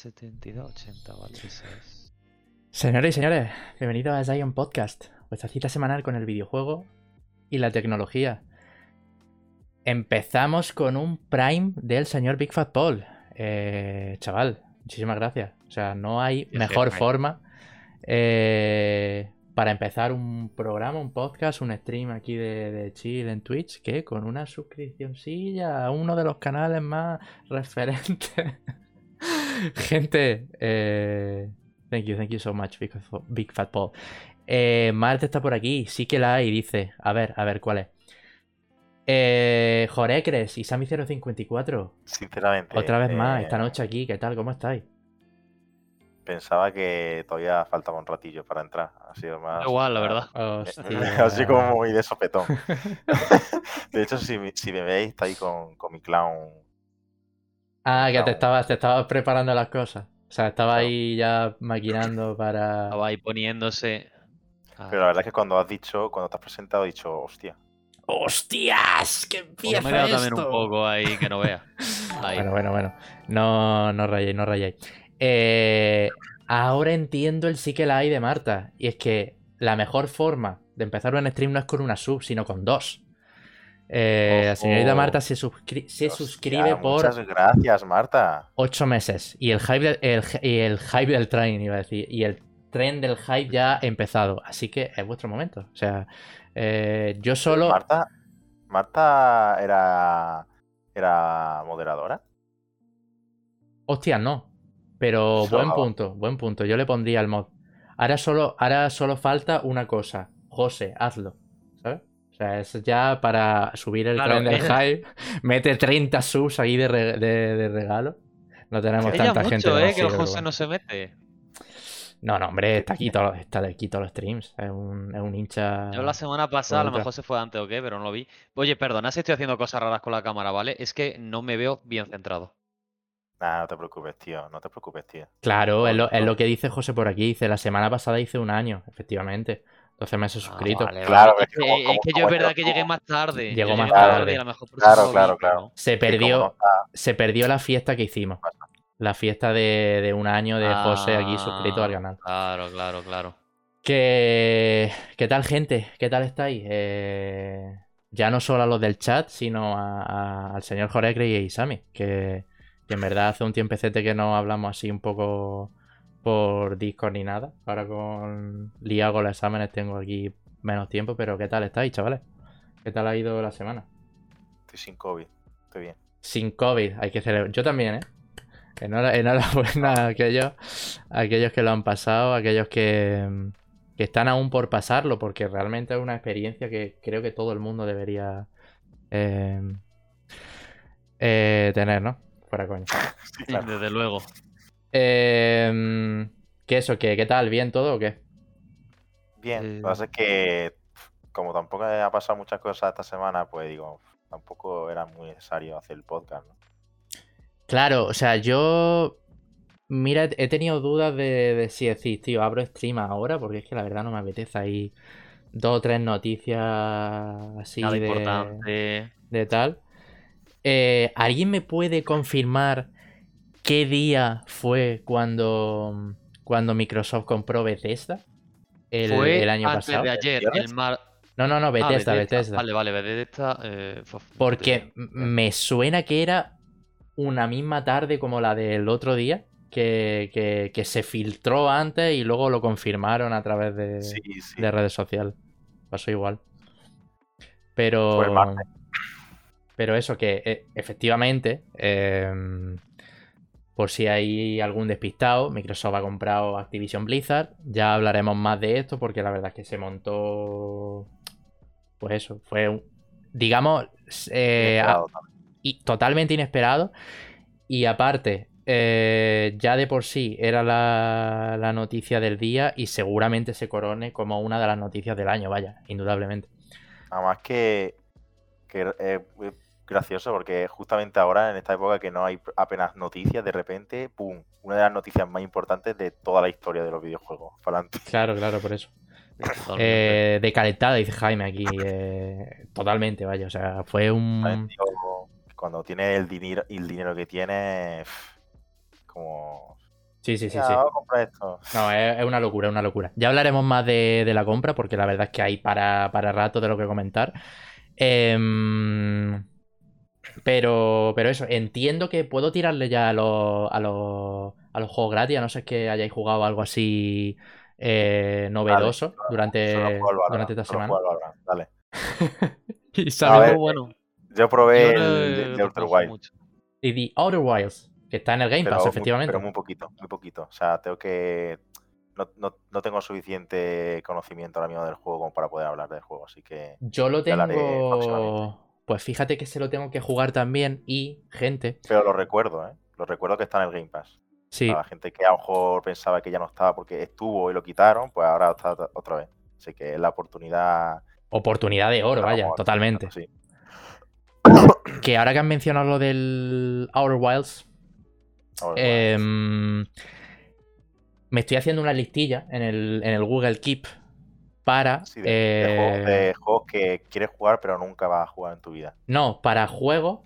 72, 80, vale, es. Señores y señores, bienvenidos a Zion Podcast, vuestra cita semanal con el videojuego y la tecnología. Empezamos con un Prime del señor Big Fat Paul. Eh, chaval, muchísimas gracias. O sea, no hay mejor forma eh, para empezar un programa, un podcast, un stream aquí de, de chill en Twitch que con una suscripcióncilla a uno de los canales más referentes. Gente, eh, thank you, thank you so much, Big, Fat- Big Fat Paul. Eh, Marte está por aquí, sí que la hay, dice. A ver, a ver, ¿cuál es? Eh, Jorecres y Sammy054. Sinceramente. Otra vez más, eh, esta noche aquí, ¿qué tal? ¿Cómo estáis? Pensaba que todavía faltaba un ratillo para entrar. Ha sido más. Igual, la verdad. Hostia. Así como muy de sopetón. de hecho, si, me- si me veis, está ahí con, con mi clown. Ah, que te estabas, te estabas preparando las cosas. O sea, estaba Claro. ahí ya maquinando para. Estaba ahí poniéndose. Ah, Pero la verdad es que cuando has dicho, cuando te has presentado, he dicho, hostia. ¡Hostias! ¡Que pues empieza me he quedado también esto! un poco ahí que no vea. Ahí. Bueno, bueno, bueno. No, no rayéis, no rayéis. Eh, ahora entiendo el sí que la hay de Marta. Y es que la mejor forma de empezar un stream no es con una sub, sino con dos. Eh, la señorita. Marta se, suscri- se Hostia, suscribe por Muchas gracias, Marta. ocho meses. Y el hype, del- el, y el hype del tren, iba a decir. Y el tren del hype ya ha empezado. Así que es vuestro momento. O sea, eh, yo solo. Marta, Marta era, era moderadora. Hostia, no. Pero buen punto, buen punto. Yo le pondría el mod. Ahora solo, ahora solo falta una cosa. José, hazlo. ¿Sabes? O sea, es ya para subir el Claro, tren del hype. Mete 30 subs ahí de, re- de- de regalo. No tenemos tanta mucho, gente. eh, que el José bueno. no se mete. No, no, hombre, está aquí, todo, está aquí todos los streams. Es un, es un hincha. Yo la semana pasada, a lo mejor se fue antes o qué, pero no lo vi. Oye, perdona si estoy haciendo cosas raras con la cámara, ¿vale? Es que no me veo bien centrado. Nah, no te preocupes, tío. No te preocupes, tío. Claro, es lo, es lo que dice José por aquí. Dice, la semana pasada hice un año, efectivamente. 12 meses Ah, suscrito. vale, Claro, vale. es Es que como- es que yo es verdad que llegué más tarde. Llegó más tarde. a lo mejor por Claro, claro, claro. Se perdió. no Se perdió la fiesta que hicimos. La fiesta de, de un año de José aquí suscrito al Ah, canal. Claro, claro, claro. ¿Qué, ¿Qué tal, gente? ¿Qué tal estáis? Eh, ya no solo a los del chat, sino a- a- al señor Jorecre y a Isami, que, que en verdad hace un tiempecete que no hablamos así un poco por Discord ni nada. Ahora con liado con los exámenes tengo aquí menos tiempo, pero ¿qué tal estáis, chavales? ¿Qué tal ha ido la semana? Estoy sin COVID. Estoy bien. Sin COVID, hay que celebrar. Yo también, ¿eh? Enhora- Enhorabuena a aquellos, a aquellos que lo han pasado, a aquellos que, que están aún por pasarlo, porque realmente es una experiencia que creo que todo el mundo debería eh, eh, tener, ¿no? Fuera coño. Sí, claro. Desde luego. Eh, ¿Qué eso? ¿Qué, ¿Qué tal? ¿Bien todo o qué? Bien, Eh, lo que pasa es que como tampoco ha pasado muchas cosas esta semana, pues digo, tampoco era muy necesario hacer el podcast, ¿no? Claro, o sea, yo. Mira, he tenido dudas de, de si decir, tío, abro stream ahora, porque es que la verdad no me apetece ahí dos o tres noticias así Nada de, importante. de tal. Eh, ¿Alguien me puede confirmar qué día fue cuando, cuando Microsoft compró Bethesda? El, Fue el año antes pasado. de ayer, ¿Viernes? el mar... No, no, no, Ah, Bethesda, Bethesda. Vale, vale, Bethesda. Eh, Porque Bethesda. me suena que era una misma tarde como la del otro día, que, que- que se filtró antes y luego lo confirmaron a través de, Sí, sí. de redes sociales. Pasó igual. Pero. Pero eso, que eh, efectivamente, em, por si hay algún despistado, Microsoft ha comprado Activision Blizzard. Ya hablaremos más de esto porque la verdad es que se montó. Pues eso, fue un- digamos, eh, y totalmente inesperado. Y aparte, eh, ya de por sí era la, la noticia del día y seguramente se corone como una de las noticias del año, vaya, indudablemente. Nada más que, que muy gracioso porque justamente ahora, en esta época que no hay apenas noticias, de repente, ¡pum! Una de las noticias más importantes de toda la historia de los videojuegos. Para adelante. Claro, claro, por eso. Eh, de calentada, dice Jaime aquí. eh, totalmente, vaya. O sea, fue un. Cuando tiene el dinero, el dinero que tiene, como Sí, sí, sí, sí. No, es, es una locura, es una locura. Ya hablaremos más de, de la compra, porque la verdad es que hay para, para rato de lo que comentar. Em, pero, pero eso, entiendo que puedo tirarle ya a los, a los, a los juegos gratis, a no ser que hayáis jugado algo así eh, novedoso durante, Valorant, durante esta solo semana. Valorant, Dale. Y A sabe- ver, bueno. Yo probé Yo el he de- de Outer tocado Wild, mucho. y The Outer Wilds, que está en el Game pero, Pass, muy- efectivamente. pero muy poquito, muy poquito. O sea, tengo que. No, no- no tengo suficiente conocimiento ahora mismo del juego como para poder hablar del juego, así que. Yo lo tengo. Pues fíjate que se lo tengo que jugar también. Y, gente, Pero lo recuerdo, ¿eh? Lo recuerdo que está en el Game Pass. sí, Para la gente que a lo mejor pensaba que ya no estaba porque estuvo y lo quitaron, pues ahora está otra- vez. Así que es la oportunidad. oportunidad de oro, vaya, totalmente. Sí. Que ahora que han mencionado lo del Outer Wilds, em, me estoy haciendo una listilla en el, en el Google Keep para. sí, de, de juegos, eh, de juegos que quieres jugar pero nunca vas a jugar en tu vida. No, para juegos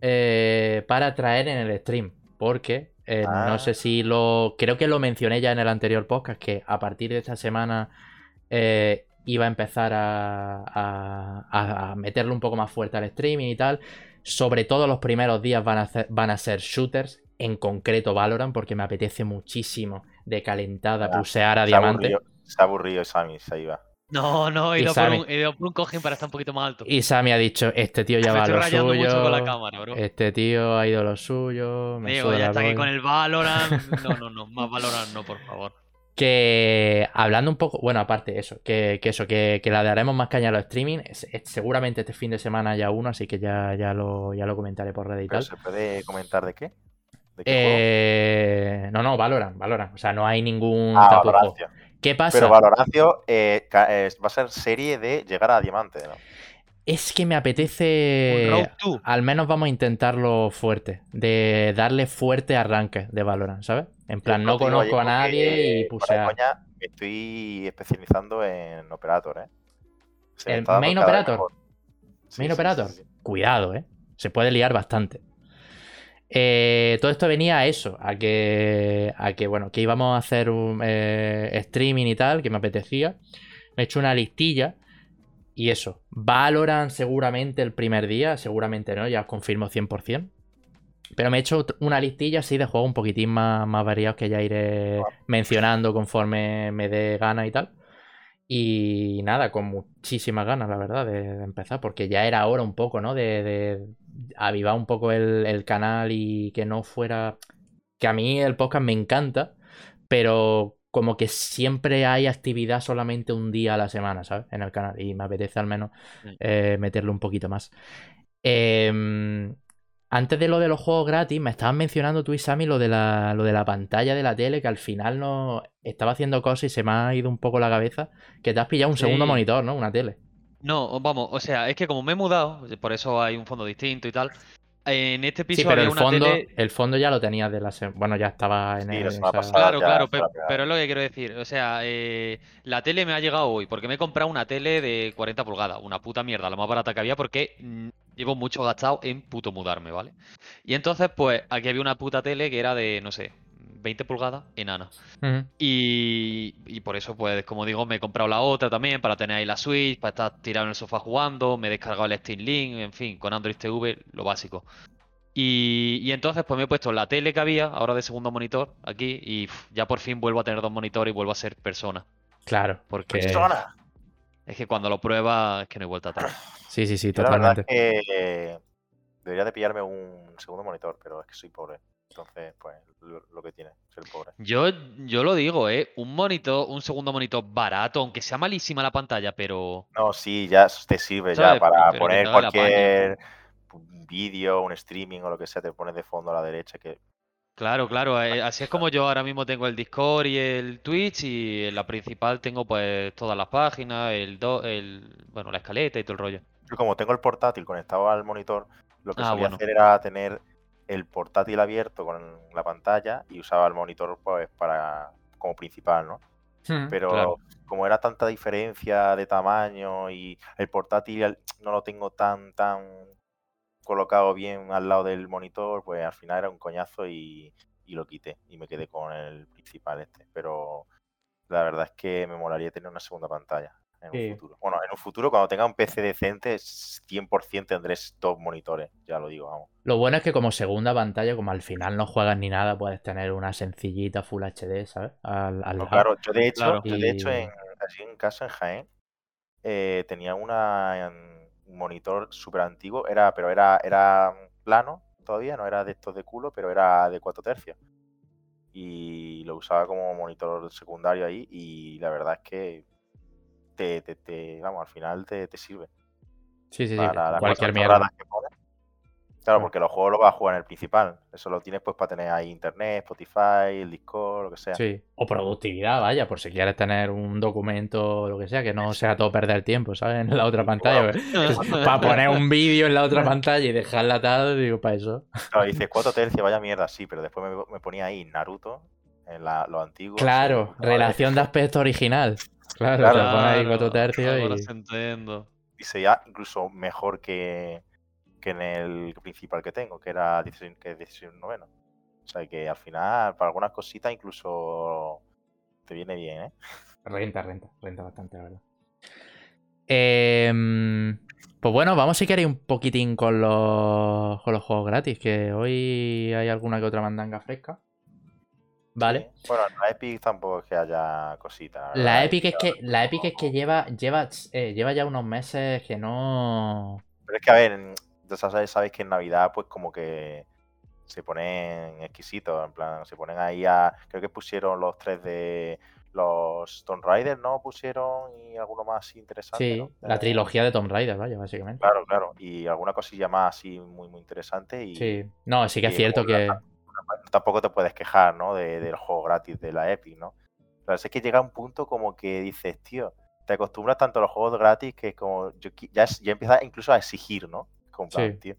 eh, para traer en el stream. Porque eh, no Ah. sé si lo. Creo que lo mencioné ya en el anterior podcast. Que a partir de esta semana iba a empezar a, a- a- a meterle un poco más fuerte al streaming y tal. Sobre todo los primeros días van a, hacer- van a ser shooters. En concreto Valorant. Porque me apetece muchísimo de calentada Ah, pusear a diamante. aburrido, se ha aburrido Sammy, se iba. No, no, he Y ido, por un, he ido por un cojín para estar un poquito más alto. Y Sammy ha dicho: Este tío ya Me va a lo suyo. mucho con la cámara, bro. Este tío ha ido a lo suyo. Me Digo, ya la está aquí con el Valorant. No, no, no, más Valorant no, por favor. Que hablando un poco, bueno, aparte de eso, que, que eso, que, que le daremos más caña a los streaming. es- es- seguramente este fin de semana haya uno, así que ya, ya, lo, ya lo comentaré por red y tal. ¿Se puede comentar de qué? ¿De qué? Eh, no, no, Valorant, Valorant. O sea, no hay ningún Ah, tapujo. ¿Qué pasa? Pero Valoracio eh, eh, va a ser serie de llegar a diamante, ¿no? Es que me apetece. Road 2. Al menos vamos a intentarlo fuerte. De darle fuerte arranque de Valorant, ¿sabes? En plan, no conozco a nadie y coña, me estoy especializando en Operator, ¿eh? Se ¿El main operator? Main sí, Operator. sí, sí. Cuidado, ¿eh? Se puede liar bastante. Eh, todo esto venía a eso, a que, a que bueno, que íbamos a hacer un eh, streaming y tal, que me apetecía. Me he hecho una listilla y eso. Valorant seguramente el primer día, seguramente no, ya os confirmo 100%. Pero me he hecho una listilla así de juegos un poquitín más, más variados que ya iré mencionando conforme me dé gana y tal. Y nada, con muchísimas ganas, la verdad, de, empezar, porque ya era hora un poco, ¿no? De avivar un poco el, el canal y que no fuera... Que a mí el podcast me encanta, pero como que siempre hay actividad solamente un día a la semana, ¿sabes? En el canal. Y me apetece al menos Sí. eh, meterle un poquito más. Em, antes de lo de los juegos gratis, me estabas mencionando tú y Sammy lo de la, lo de la pantalla de la tele, que al final no estaba haciendo cosas y se me ha ido un poco la cabeza. Que te has pillado un segundo monitor, ¿no? Una tele. No, vamos, o sea, es que como me he mudado, por eso hay un fondo distinto y tal. En este piso Sí, pero había el una fondo, tele. el fondo ya lo tenías de la semana. Bueno, ya estaba en Sí, el. pasada. Claro, ya claro, pero es lo que quiero decir. O sea, eh, la tele me ha llegado hoy porque me he comprado una tele de 40 pulgadas. Una puta mierda, la más barata que había porque mm, llevo mucho gastado en puto mudarme, ¿vale? Y entonces, pues, aquí había una puta tele que era de, no sé, 20 pulgadas, enana. Ujú. Y, y por eso, pues, como digo, me he comprado la otra también para tener ahí la Switch, para estar tirado en el sofá jugando, me he descargado el Steam Link, en fin, con Android TV, lo básico. Y, y entonces, pues me he puesto la tele que había, ahora de segundo monitor, aquí, y ya por fin vuelvo a tener dos monitores y vuelvo a ser persona. Claro. Porque Que- Persona. es que cuando lo pruebas, es que no hay vuelta atrás. Sí, sí, sí, Yo la verdad es totalmente. que debería de pillarme un segundo monitor, pero es que soy pobre. Entonces, pues, lo, que tiene ser pobre. Yo, yo lo digo, ¿eh? Un monitor, un segundo monitor barato, aunque sea malísima la pantalla, pero. No, sí, ya te sirve ya para Pero poner cualquier vídeo, un streaming o lo que sea, te pones de fondo a la derecha que Claro, claro, eh, así es como yo ahora mismo tengo el Discord y el Twitch y en la principal tengo pues todas las páginas, el, do- el bueno, la escaleta y todo el rollo. Yo como tengo el portátil conectado al monitor, lo que Ah, solía bueno. hacer era tener el portátil abierto con la pantalla y usaba el monitor pues para como principal, ¿no? Ujú. Pero Claro. como era tanta diferencia de tamaño y el portátil no lo tengo tan tan colocado bien al lado del monitor, pues al final era un coñazo y, y y lo quité y me quedé con el principal este. Pero la verdad es que me molaría tener una segunda pantalla en Sí. un futuro. Bueno, en un futuro cuando tenga un PC decente, 100% tendré dos monitores, ya lo digo, vamos. Lo bueno es que como segunda pantalla, como al final no juegas ni nada, puedes tener una sencillita Full HD, ¿sabes? Al, al No, lado. claro, yo de hecho, Claro. yo de hecho en, allí en casa en Jaén eh, tenía una, en- un monitor súper antiguo, era, pero era, era plano todavía, no era de estos de culo, pero era de 4 tercios. Y lo usaba como monitor secundario ahí y la verdad es que te, te- te- vamos, al final te, te sirve Sí, sí, sí. para las Cualquier mierda. que pones. Claro, Mm. porque los juegos los vas a jugar en el principal. Eso lo tienes pues para tener ahí internet, Spotify, el Discord, lo que sea. Sí. O productividad, vaya, por si quieres tener un documento lo que sea, que no sea todo perder tiempo, ¿sabes? En la otra pantalla. para poner un vídeo en la otra pantalla y dejarla tal, digo, para eso. Claro, dices 4 tercios, vaya mierda, sí, pero después me, me ponía ahí Naruto, en la, los antiguos. Claro, relación de aspecto original. Claro, Claro. pones ahí Claro, cuatro tercios ahora y. entiendo. Y se veía incluso mejor que, que en el principal que tengo, que era 16, que es 16 noveno. O sea que al final, para algunas cositas, incluso te viene bien, ¿eh? Renta, renta, renta bastante, la verdad. Em, pues bueno, vamos si queréis un poquitín con los, con los juegos gratis, que hoy hay alguna que otra mandanga fresca. Vale. Bueno, en la Epic tampoco es que haya cositas. La Epic es que, la Epic es que lleva, lleva, eh, lleva ya unos meses que no. Pero es que, a ver, sabes, sabéis que en Navidad, pues como que se ponen exquisitos, en plan, se ponen ahí a. Creo que pusieron los tres de los Tomb Raider, ¿no? Pusieron y alguno más interesante. Sí, ¿no? la Eh, trilogía de Tomb Raider, vaya, básicamente. Claro, claro. Y alguna cosilla más así muy, muy interesante. Y Sí. No, sí que es cierto que. Tampoco te puedes quejar, ¿no? De, del juego gratis de la Epic, ¿no? Pero es que llega un punto como que dices, tío, te acostumbras tanto a los juegos gratis que como yo ya, ya empiezas incluso a exigir, ¿no? Como en plan, Sí. tío.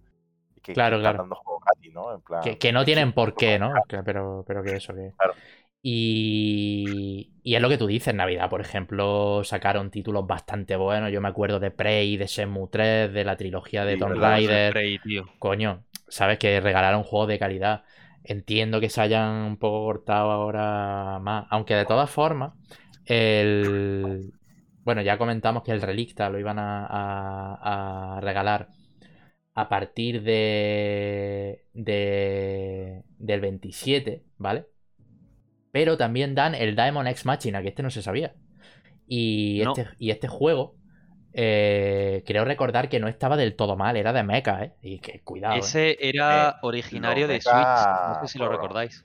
Que, Claro, que están claro. dando juegos gratis, ¿no? En plan, Que, que no tienen por qué, ¿no? pero, pero que eso, que. Claro. Y, y es lo que tú dices, Navidad, por ejemplo, sacaron títulos bastante buenos. Yo me acuerdo de Prey, de Shenmue 3, de la trilogía de Sí, Tomb Raider. Prey, tío. Coño, sabes que regalaron juegos de calidad. Entiendo que se hayan un poco cortado ahora más. Aunque de todas formas, el. Bueno, ya comentamos que el Relicta lo iban a, a- a regalar a partir de, de- del 27, ¿vale? Pero también dan el Diamond X Machina, que este no se sabía. Y No. este, y este juego, eh, creo recordar que no estaba del todo mal, era de mecha, ¿eh? Y que cuidado. ¿eh? Ese era Eh, originario de Switch. No sé si lo recordáis.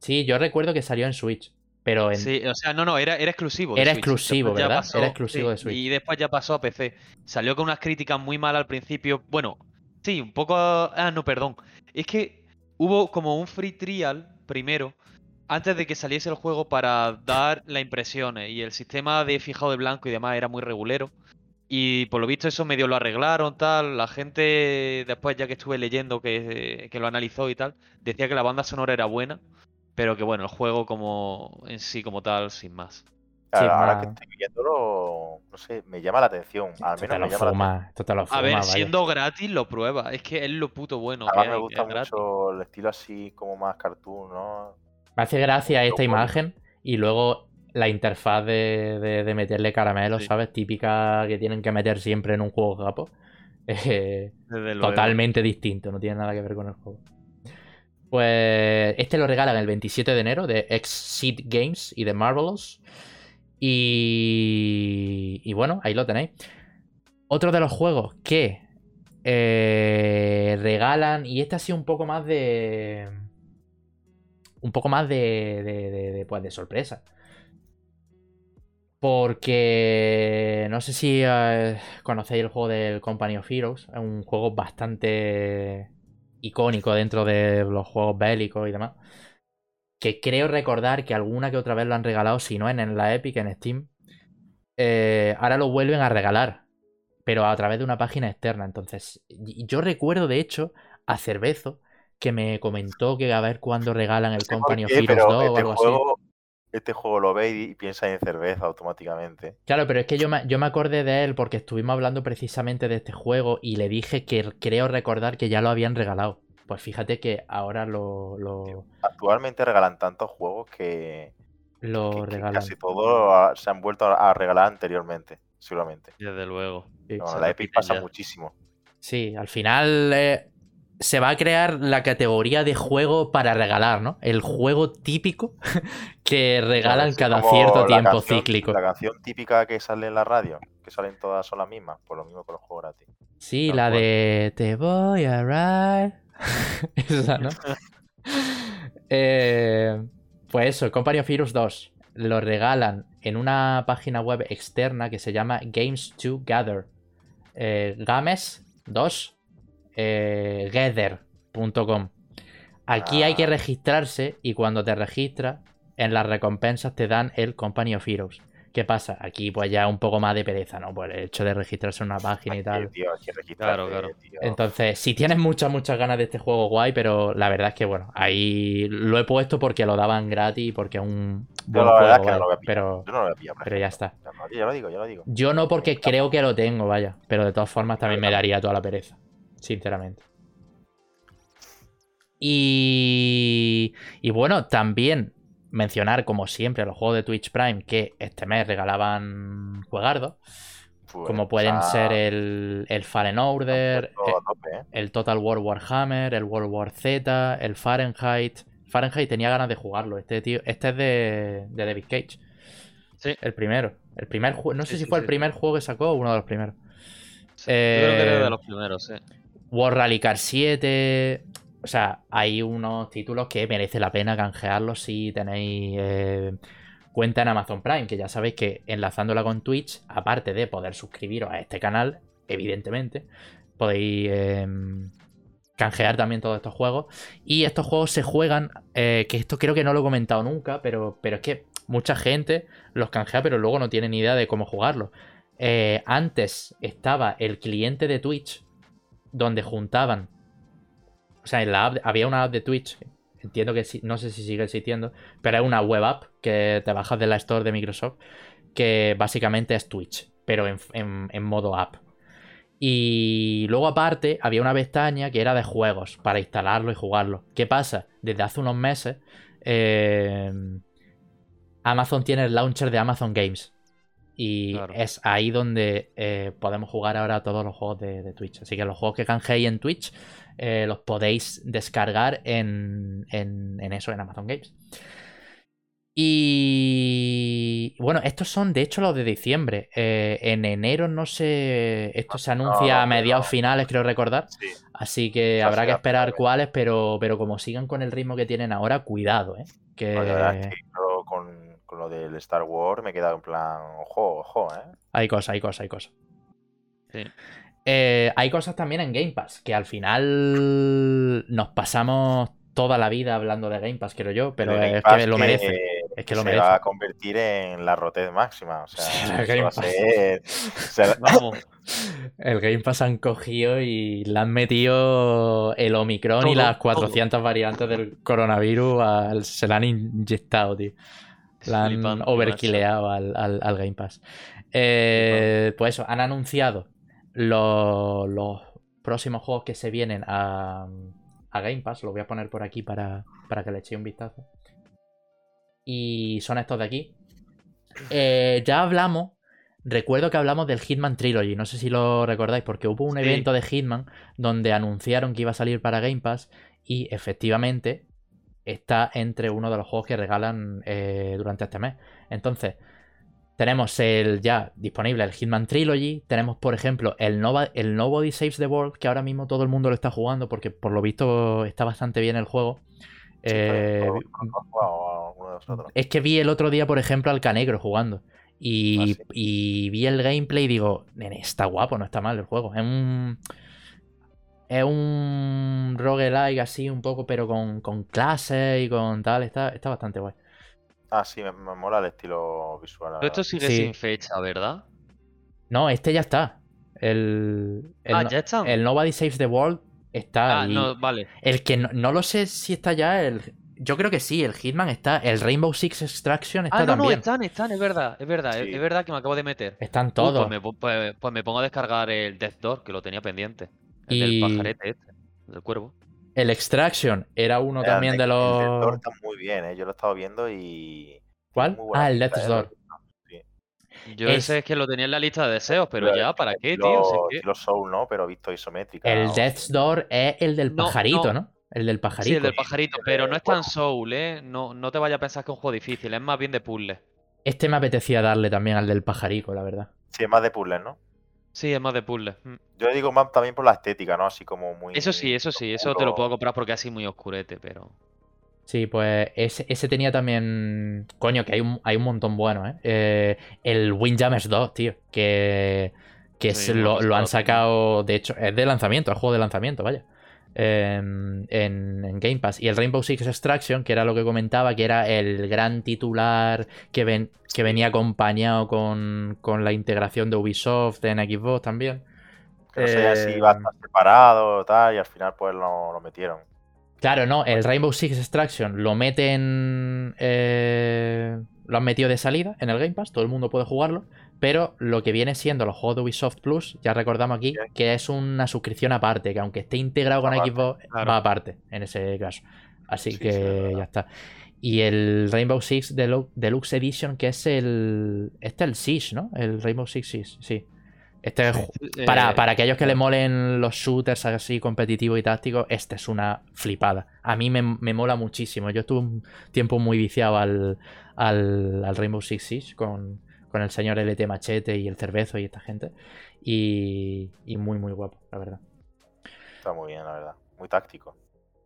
Sí, yo recuerdo que salió en Switch, pero en... Sí, o sea, no, no, era, era exclusivo. de Era Switch. exclusivo, Después ¿verdad? pasó- Era exclusivo sí, de Switch. Y después ya pasó a PC. Salió con unas críticas muy malas al principio. Bueno, sí, un poco. Ah, no, perdón. Es que hubo como un free trial primero. Antes de que saliese el juego para dar las impresiones. Y el sistema de fijado de blanco y demás era muy regulero. Y por lo visto eso medio lo arreglaron, tal. La gente, después ya que estuve leyendo que, que lo analizó y tal, decía que la banda sonora era buena. Pero que bueno, el juego como en sí como tal, sin más. Claro, Sí, ahora más- que estoy viéndolo, no sé, me llama la atención. Al menos me lo llama la atención. fuma, esto te lo fuma, A ver, vaya. siendo gratis lo prueba. Es que es lo puto bueno que Además me que gusta es gratis. mucho el estilo así como más cartoon, ¿no? Me hace gracia esta imagen y luego la interfaz de, de- de meterle caramelos, Sí. ¿sabes? Típica que tienen que meter siempre en un juego japo. Eh, totalmente distinto, no tiene nada que ver con el juego. Pues este lo regalan el 27 de enero de Exceed Games y de Marvelous. Y, y bueno, ahí lo tenéis. Otro de los juegos que eh, regalan, y este ha sido un poco más de... Un poco más de, de, de- pues, sorpresa. Porque no sé si eh, conocéis el juego del Company of Heroes. Es un juego bastante icónico dentro de los juegos bélicos y demás. Que creo recordar que alguna que otra vez lo han regalado, si no en, la Epic, en Steam. Eh, ahora lo vuelven a regalar. Pero a través de una página externa. Entonces, yo recuerdo de hecho a Cervezo que me comentó que a ver cuándo regalan el Company of Heroes pero 2 o este algo así. juego, este juego lo ve y, piensa en cerveza automáticamente. Claro, pero es que yo me, yo me acordé de él porque estuvimos hablando precisamente de este juego y le dije que creo recordar que ya lo habían regalado. pues fíjate que ahora lo, lo, Actualmente regalan tantos juegos que, lo que- que regalan. casi todos se han vuelto a a regalar anteriormente, seguramente. Desde luego. Sí. No, se la Epic pasa ya. muchísimo. Sí, al final eh, se va a crear la categoría de juego para regalar, ¿no? El juego típico que regalan cada cierto tiempo canción- cíclico. La canción típica que sale en la radio, que salen todas son las mismas, pues lo mismo con los juegos gratis. Sí, la de Te voy a ride. Esa, ¿no? Eh, pues eso, Company of Heroes 2 lo regalan en una página web externa que se llama Games Together. Eh, Games 2 eh, Gather.com. Aquí hay que Ah. registrarse y cuando te registras, en las recompensas te dan el Company of Heroes. ¿Qué pasa? Aquí pues ya un poco más de pereza, ¿no? Por el hecho de registrarse en una página y tal. tío, hay que registrarte, Claro, claro. tío. Entonces, si tienes muchas, muchas ganas de este juego, guay, pero la verdad es que, bueno, ahí lo he puesto porque lo daban gratis y porque es un buen la verdad es que no lo pero, Yo no lo voy a pillar, por pero ya está. Ya, no, ya lo digo, ya lo digo. Yo no porque creo que lo tengo, vaya, pero de todas formas también me daría toda la pereza, sinceramente. Y, y bueno, también mencionar, como siempre, los juegos de Twitch Prime que este mes regalaban juegardos, Pues, como pueden o sea, ser el, el Fallen Order, a tope, ¿eh? el Total War Warhammer, el World War Z, el Fahrenheit. Fahrenheit tenía ganas de jugarlo. Este tío, este es de, de David Cage. Sí. El primero. El primer juego. No sé si sí, fue sí. el primer juego que sacó o uno de los primeros. Sí, Yo creo que Eh, era de los primeros, sí. War Rally Car 7. O sea, hay unos títulos que merece la pena canjearlos si tenéis eh, cuenta en Amazon Prime, que ya sabéis que enlazándola con Twitch, aparte de poder suscribiros a este canal, evidentemente, podéis eh, canjear también todos estos juegos. Y estos juegos se juegan, eh, que esto creo que no lo he comentado nunca, pero, pero es que mucha gente los canjea, pero luego no tiene ni idea de cómo jugarlos. Eh, antes estaba el cliente de Twitch, donde juntaban. O sea, en la app, había una app de Twitch. Entiendo que sí, no sé si sigue existiendo, pero es una web app que te bajas de la store de Microsoft, que básicamente es Twitch, pero en, en- modo app. Y luego aparte había una pestaña que era de juegos para instalarlo y jugarlo. ¿Qué pasa? Desde hace unos meses eh, Amazon tiene el launcher de Amazon Games. Y Claro. es ahí donde eh, podemos jugar ahora todos los juegos de, de Twitch. Así que los juegos que canjeéis en Twitch eh, los podéis descargar en, en- en eso, en Amazon Games. Y bueno, estos son de hecho los de diciembre. Eh, en enero no sé, esto se anuncia no, a mediados finales, creo recordar. Sí. Así que habrá que esperar cuáles, pero, pero como sigan con el ritmo que tienen ahora, cuidado, ¿eh? Que Pues la verdad es que yo con, con lo del Star Wars me he quedado en plan, ojo, ojo, ¿eh? hay cosas, hay cosas, hay cosas. Sí. Eh, hay cosas también en Game Pass, que al final nos pasamos toda la vida hablando de Game Pass, creo yo, pero El es que lo merece. Es que lo se merece. va a convertir en la rotez máxima. O sea, Sí, eso Game va a Pass. ser- Vamos. El Game Pass han cogido y le han metido el Omicron y las 400 variantes del coronavirus, se la han inyectado, tío. Flipante, overkilleado al, al- al Game Pass. Eh, pues eso, han anunciado los, los próximos juegos que se vienen a, a Game Pass. Lo voy a poner por aquí para, para que le echéis un vistazo. Y son estos de aquí. Eh, ya hablamos. Recuerdo que hablamos del Hitman Trilogy. No sé si lo recordáis, porque hubo un Sí. evento de Hitman donde anunciaron que iba a salir para Game Pass. Y efectivamente está entre uno de los juegos que regalan eh, durante este mes. Entonces, tenemos el ya disponible el Hitman Trilogy. Tenemos, por ejemplo, el, Nova, el Nobody Saves the World, que ahora mismo todo el mundo lo está jugando porque por lo visto está bastante bien el juego. Eh, es que vi el otro día, por ejemplo, al Canegro jugando. Y, Ah, sí. y vi el gameplay y digo, nene, está guapo, no está mal el juego. Es un. Es un roguelike así un poco, pero con, con clases y con tal. Está, está bastante guay. Ah, sí, me, me mola el estilo visual. Pero esto sigue Sí. sin fecha, ¿verdad? No, este ya está. El. El, ah, no- ya están. el Nobody Saves the World está. Ah, y no, vale. El que no, no lo sé si está ya. El, yo creo que sí, el Hitman está. El Rainbow Six Extraction está Ah, no, no, también. están, están, es verdad, es verdad, es, Sí. es verdad que me acabo de meter. Están Uh, todos. pues, me, po- pues- pues me pongo a descargar el Death Door, que lo tenía pendiente. El Y- del pajarete este, del cuervo. El Extraction era uno El también de El Death Door los. está muy bien, ¿eh? Yo lo he estado viendo y. ¿Cuál? Ah, el Death's ¿eh? Door. Yo Es- ese es que lo tenía en la lista de deseos, pero Pero ya, ¿para qué, tío? Si es que- estilo Soul, ¿no? Pero visto isométrica. El o- Death's Door es el del No, pajarito, no. ¿no? El del pajarito. Sí, el del pajarito, el pero no es tan soul, ¿eh? No, no te vayas a pensar que es un juego difícil, es más bien de puzzle. Este me apetecía darle también al del pajarico, la verdad. Sí, es más de puzzles, ¿no? Sí, es más de puzzle. mm. Yo digo más también por la estética, ¿no? Así como muy. Eso sí, eso sí, eso te lo puedo comprar porque es así muy oscurete, pero. Sí, pues ese, ese tenía también. Coño, que hay un, hay un montón bueno, ¿eh? Eh, El Windjammers 2, tío. Que, que Sí, ha lo, lo han sacado. De hecho, es de lanzamiento, es juego de lanzamiento, vaya. Em, en, en Game Pass. Y el Rainbow Six Extraction, que era lo que comentaba, que era el gran titular que, ven, que venía acompañado con, con la integración de Ubisoft en Xbox también. Que no sé si iba a estar separado tal, y al final pues lo, lo metieron. Claro, no, el Rainbow Six Extraction lo meten. eh, lo han metido de salida en el Game Pass, todo el mundo puede jugarlo. Pero lo que viene siendo los juegos de Ubisoft Plus, ya recordamos aquí, Bien. que es una suscripción aparte, que aunque esté integrado con Aparte, Xbox, claro. va aparte en ese caso. Así Sí, sí, que ya está. Y el Rainbow Six Delu- Deluxe Edition, que es el. Este es el Siege, ¿no? El Rainbow Six Siege, sí. Este es Eh, para, para aquellos que le molen los shooters así competitivos y tácticos, este es una flipada. A mí me, me mola muchísimo. Yo estuve un tiempo muy viciado al, al, al Rainbow Six Siege con, con el señor LT Machete y el Cervezo y esta gente. Y, y muy, muy guapo, la verdad. Está muy bien, la verdad. Muy táctico.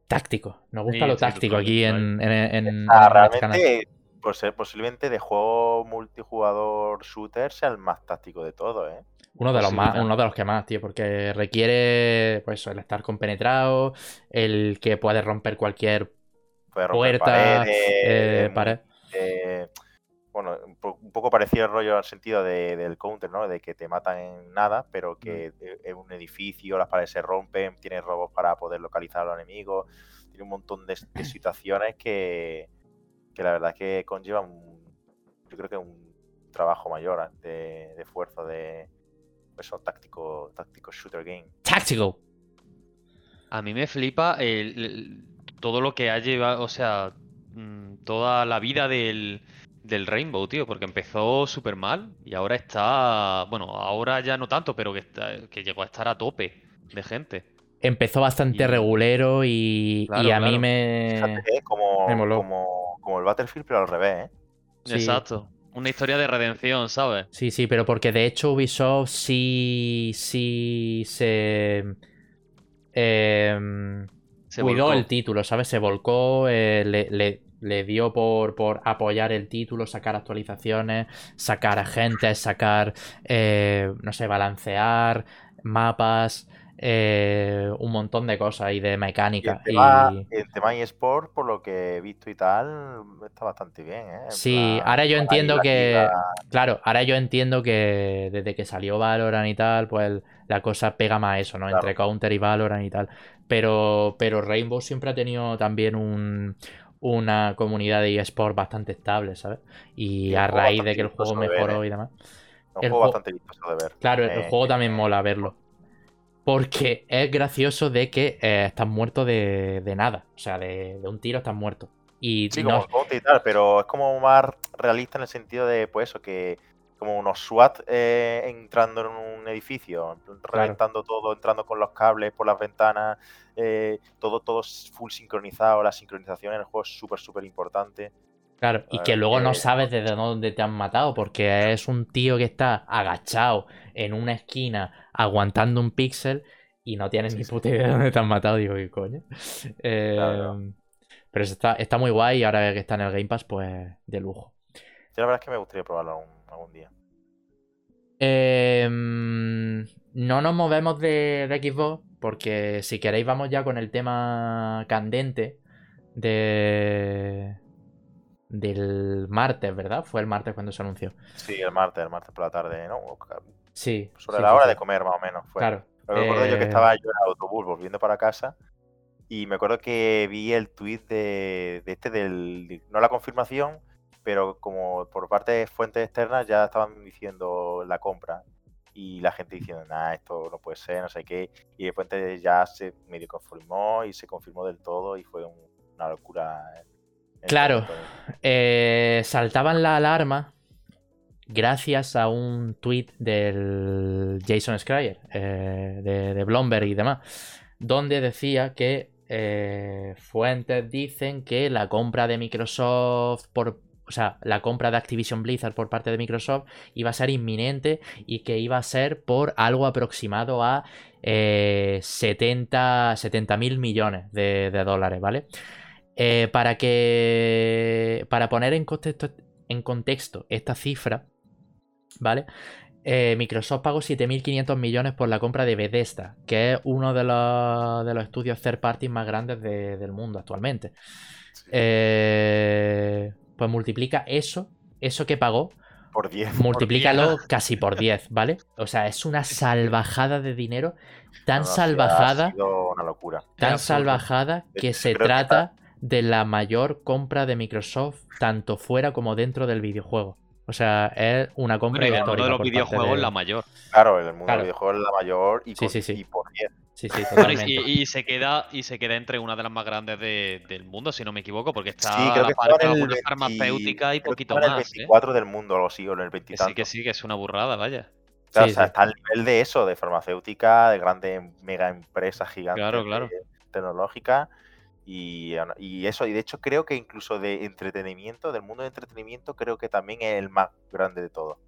Táctico. Nos gusta Sí, lo sí, táctico aquí en, en, en- en Ah, realmente, posiblemente de juego multijugador shooter, sea el más táctico de todo, ¿eh? Uno de los más, uno de los que más, tío, porque requiere pues el estar compenetrado, el que puede romper cualquier Puede romper puerta, eh, es muy- pared. Bueno, un po- un poco parecido el rollo al sentido de- del counter, ¿no? De que te matan en nada, pero que Mm. es un edificio, las paredes se rompen, tienes robots para poder localizar a los enemigos, tiene un montón de, de situaciones que, que la verdad es que conllevan, un- yo creo que un trabajo mayor ¿eh? de, de esfuerzo de eso táctico, táctico shooter game. Tactical. A mí me flipa el- el- todo lo que ha llevado, o sea, mm, toda la vida del, del Rainbow, tío, porque empezó súper mal y ahora está, bueno, ahora ya no tanto, pero que, está- que llegó a estar a tope de gente. Empezó bastante Y- regulero y, y Claro, a mí me... Fíjate, ¿eh? como, me moló. como, como el Battlefield, pero al revés, ¿eh? Sí. Exacto. Una historia de redención, ¿sabes? Sí, sí, pero porque de hecho Ubisoft sí, sí se... em, Se cuidó volcó. el título, ¿sabes? Se volcó, eh, le, le- le dio por, por apoyar el título, sacar actualizaciones, sacar agentes, sacar, eh, no sé, balancear mapas, eh, un montón de cosas y de Y el mecánica. tema, Y... el tema eSport, por lo que he visto y tal, está bastante bien, ¿eh? Sí, plan, ahora yo entiendo que, claro, ahora yo entiendo que desde que salió Valorant y tal, pues la cosa pega más a eso, ¿no? Claro. Entre Counter y Valorant y tal. Pero, pero Rainbow siempre ha tenido también un, una comunidad de eSport bastante estable, ¿sabes? Y a raíz de que el juego ver, mejoró ¿eh? y demás. un el juego bastante vistoso de ver. Claro, el Eh, juego también mola verlo. Porque es gracioso de que eh, estás muerto de, de nada. O sea, de, de un tiro estás muerto. Y Sí, no- como y tal, pero es como más realista en el sentido de, pues eso, que como unos SWAT eh, entrando en un edificio, reventando todo, entrando con los cables por las ventanas, eh, todo, todo full sincronizado, la sincronización en el juego es súper, súper importante. Claro, y que luego no sabes desde dónde te han matado, porque es un tío que está agachado en una esquina aguantando un píxel y no tienes ni puta idea de dónde te han matado. Digo, ¿qué coño? Eh, Claro. Pero eso está, está muy guay y ahora que está en el Game Pass, pues de lujo. Yo la verdad es que me gustaría probarlo algún, algún día. Eh, mm, no nos movemos de, de Xbox porque si queréis vamos ya con el tema candente de del martes, ¿verdad? Fue el martes cuando se anunció. Sí, el martes, el martes por la tarde, ¿no? Sí. Sobre sí, la hora sí. de comer, más o menos. Fue. Claro. Pero me acuerdo yo que Eh, estaba yo en el autobús volviendo para casa y me acuerdo que vi el tuit de, de este del. No la confirmación, pero como por parte de fuentes externas ya estaban diciendo la compra. y la gente diciendo, nada, esto no puede ser, no sé qué. Y después ya se medio confirmó y se confirmó del todo y fue una locura. Claro, eh, saltaban la alarma gracias a un tweet del Jason Schreier, eh, de, de Bloomberg y demás, donde decía que eh, fuentes dicen que la compra de Microsoft por o sea, la compra de Activision Blizzard por parte de Microsoft iba a ser inminente y que iba a ser por algo aproximado a 70 mil millones de, dólares, ¿vale? Eh, para que. Para poner en contexto, en contexto esta cifra, ¿vale? Eh, Microsoft pagó 7.500 millones por la compra de Bethesda, que es uno de los, estudios third party más grandes del mundo actualmente. Eh, pues multiplica eso, eso que pagó, por 10. Multiplícalo casi por 10, ¿vale? O sea, es una salvajada de dinero, tan salvajada. una locura. Tan salvajada que se trata de la mayor compra de Microsoft, tanto fuera como dentro del videojuego. O sea, es una compra bueno, y el mundo de los videojuegos la mayor. Claro, el mundo de los videojuegos es la mayor y, sí, sí, sí. y por 10. Sí, sí, totalmente. y, se queda, y se queda entre una de las más grandes del mundo, si no me equivoco, porque está sí, creo la que parte de la farmacéutica y poquito más. En el 24 ¿eh? del mundo, o sí, o en el 20 Sí, que sí, que es una burrada, vaya. O sea, está al nivel de eso, de farmacéutica, de grandes mega empresas gigantes claro, claro. tecnológicas y, eso, y de hecho creo que incluso de entretenimiento, del mundo de entretenimiento, creo que también es el más grande de todo.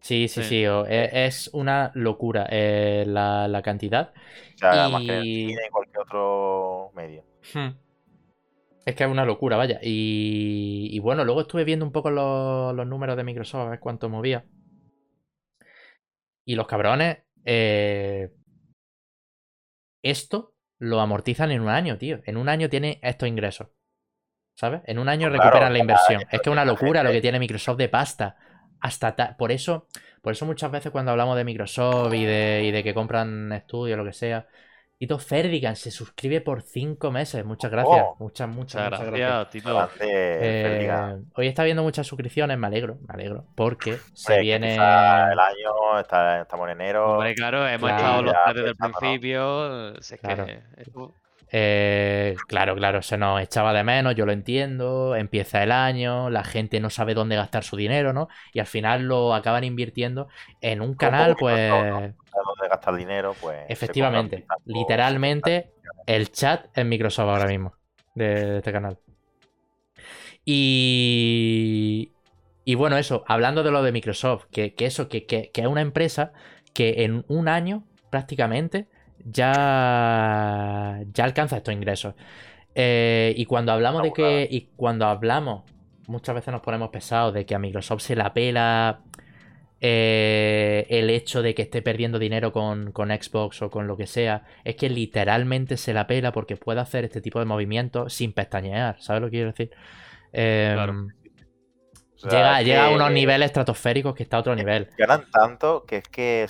Sí, sí, sí, e, es, una locura eh, la, cantidad. O sea, más que en cualquier otro medio. Hmm. Es que es una locura, vaya. Y, bueno, luego estuve viendo un poco los, números de Microsoft, a ver cuánto movía. Y los cabrones. Eh, esto lo amortizan en un año, tío. En un año tiene estos ingresos. ¿Sabes? En un año pues recuperan la inversión. Es que es una locura lo que tiene Microsoft de pasta. Hasta por eso, por eso muchas veces cuando hablamos de Microsoft y de, y de que compran estudios, lo que sea, Tito Ferdigan se suscribe por cinco meses. Muchas gracias. Oh, muchas, muchas, muchas gracias. Tito. Eh, hoy está viendo muchas suscripciones, me alegro, me alegro. Porque se viene. El año, estamos en enero. Hombre, claro, hemos estado los tres desde el principio. claro. Eh, claro, claro, se nos echaba de menos, yo lo entiendo. Empieza el año, la gente no sabe dónde gastar su dinero, ¿no? Y al final lo acaban invirtiendo en un canal, pues dónde gastar dinero, pues. Efectivamente, literalmente el chat en Microsoft ahora mismo de, este canal. Y. Y bueno, eso, hablando de lo de Microsoft, que, eso, que, es una empresa que en un año prácticamente ya, ya alcanza estos ingresos. Eh, y cuando hablamos de que. Y cuando hablamos, muchas veces nos ponemos pesados de que a Microsoft se la pela eh, el hecho de que esté perdiendo dinero con, Xbox o con lo que sea, es que literalmente se la pela porque puede hacer este tipo de movimientos sin pestañear, ¿sabes lo que quiero decir? Em, llega, a unos niveles estratosféricos que está a otro nivel. Ganan tanto que es que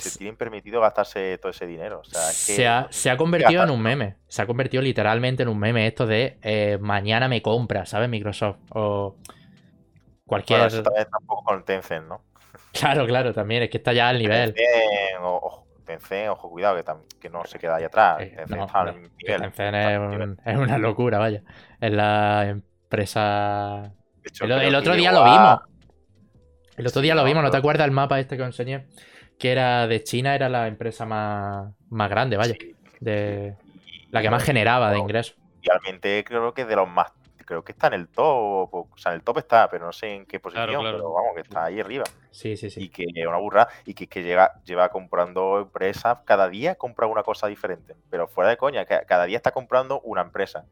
se tienen permitido gastarse todo ese dinero. se, ha, convertido en un meme. Se ha convertido literalmente en un meme esto de eh, mañana me compra, ¿sabes? Microsoft. O cualquier. Bueno, eso también tampoco con Tencent, ¿no? Claro, claro, también, es que está ya al nivel. Tencent, ojo, cuidado, que, que, no se queda ahí atrás. Eh, es, una locura, vaya. Es la empresa. el, otro día lo vimos. El otro día lo vimos, ¿no te acuerdas el mapa este que os enseñé? Que era de China, era la empresa más, más grande, vaya. De, la que más generaba de ingresos. Realmente creo que de los más creo que está en el top, o sea, en el top está, pero no sé en qué posición, pero vamos, que está ahí arriba. Sí, sí, sí. Y que es una burra, y que, que llega, lleva comprando empresas, cada día compra una cosa diferente, pero fuera de coña, cada día está comprando una empresa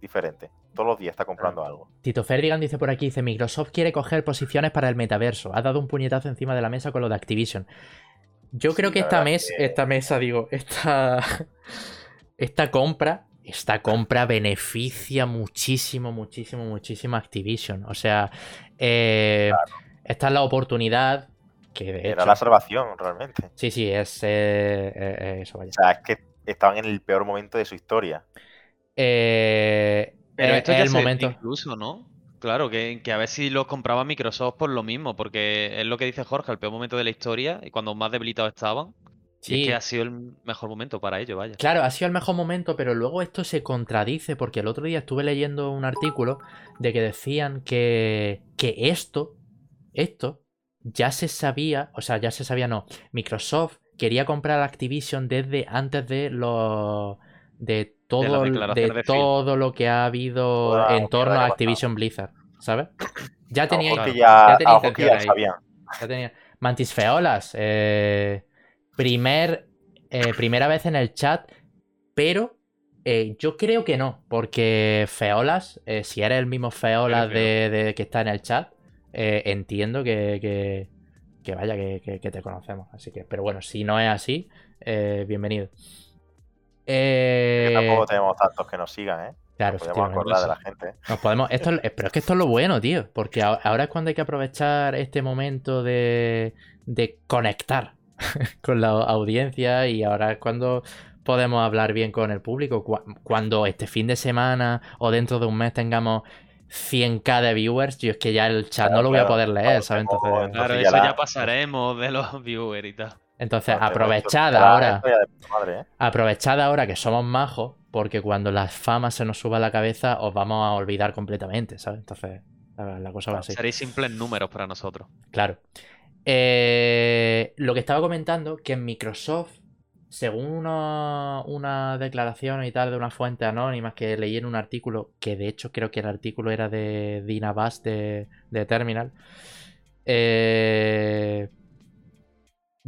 diferente. Todos los días está comprando algo. Tito Ferdigan dice por aquí, dice, Microsoft quiere coger posiciones para el metaverso. Ha dado un puñetazo encima de la mesa con lo de Activision. Yo creo que esta, mes, esta mesa, digo, esta, esta compra esta compra beneficia muchísimo, muchísimo, muchísimo a Activision. O sea, eh, esta es la oportunidad que de Era la salvación, realmente. Sí, sí, es eh, eh, eso, vaya. O sea, es que estaban en el peor momento de su historia. Pero esto es el momento. incluso, ¿no? Claro, que, que a ver si los compraba Microsoft por lo mismo, porque es lo que dice Jorge, el peor momento de la historia y cuando más debilitados estaban. Y es Sí. que ha sido el mejor momento para ellos, vaya. Claro, ha sido el mejor momento, pero luego esto se contradice porque el otro día estuve leyendo un artículo de que decían que, que esto, esto, ya se sabía, o sea, ya se sabía, no, Microsoft quería comprar Activision desde antes de los de todo, de todo lo que ha habido en torno a Activision Blizzard, ¿sabes? Ya tenía, ya, ya tenía ya ya. Mantis Feolas, eh, primer, eh, primera vez en el chat, pero eh, yo creo que no, porque Feolas, eh, si eres el mismo Feolas de, de- que está en el chat, eh, entiendo que, que, que vaya, que, que- que te conocemos. Así que, pero bueno, si no es así, eh, bienvenido. Que Eh, tampoco tenemos tantos que nos sigan, ¿eh? claro, Nos podemos acordar de la gente. Nos podemos. Esto, es- pero es que esto es lo bueno, tío. Porque ahora es cuando hay que aprovechar este momento de, de conectar con la audiencia. Y ahora es cuando podemos hablar bien con el público. Cu- Cuando este fin de semana o dentro de un mes tengamos 100k de viewers, yo es que ya el chat no Claro, lo voy a poder leer, Claro, ¿sabes? Entonces, Claro, Entonces ya eso la- ya pasaremos de los viewers y tal. Entonces Entonces, aprovechad ya la ahora. madre, ¿eh? Aprovechad ahora que somos majos, porque cuando la fama se nos suba a la cabeza, os vamos a olvidar completamente, ¿sabes? Entonces, la, la cosa va así. Seréis simples números para nosotros. Claro. Eh, lo que estaba comentando, que en Microsoft, según una, una declaración y tal de una fuente anónima que leí en un artículo, que de hecho creo que el artículo era de Dina Bass de, de Terminal, eh,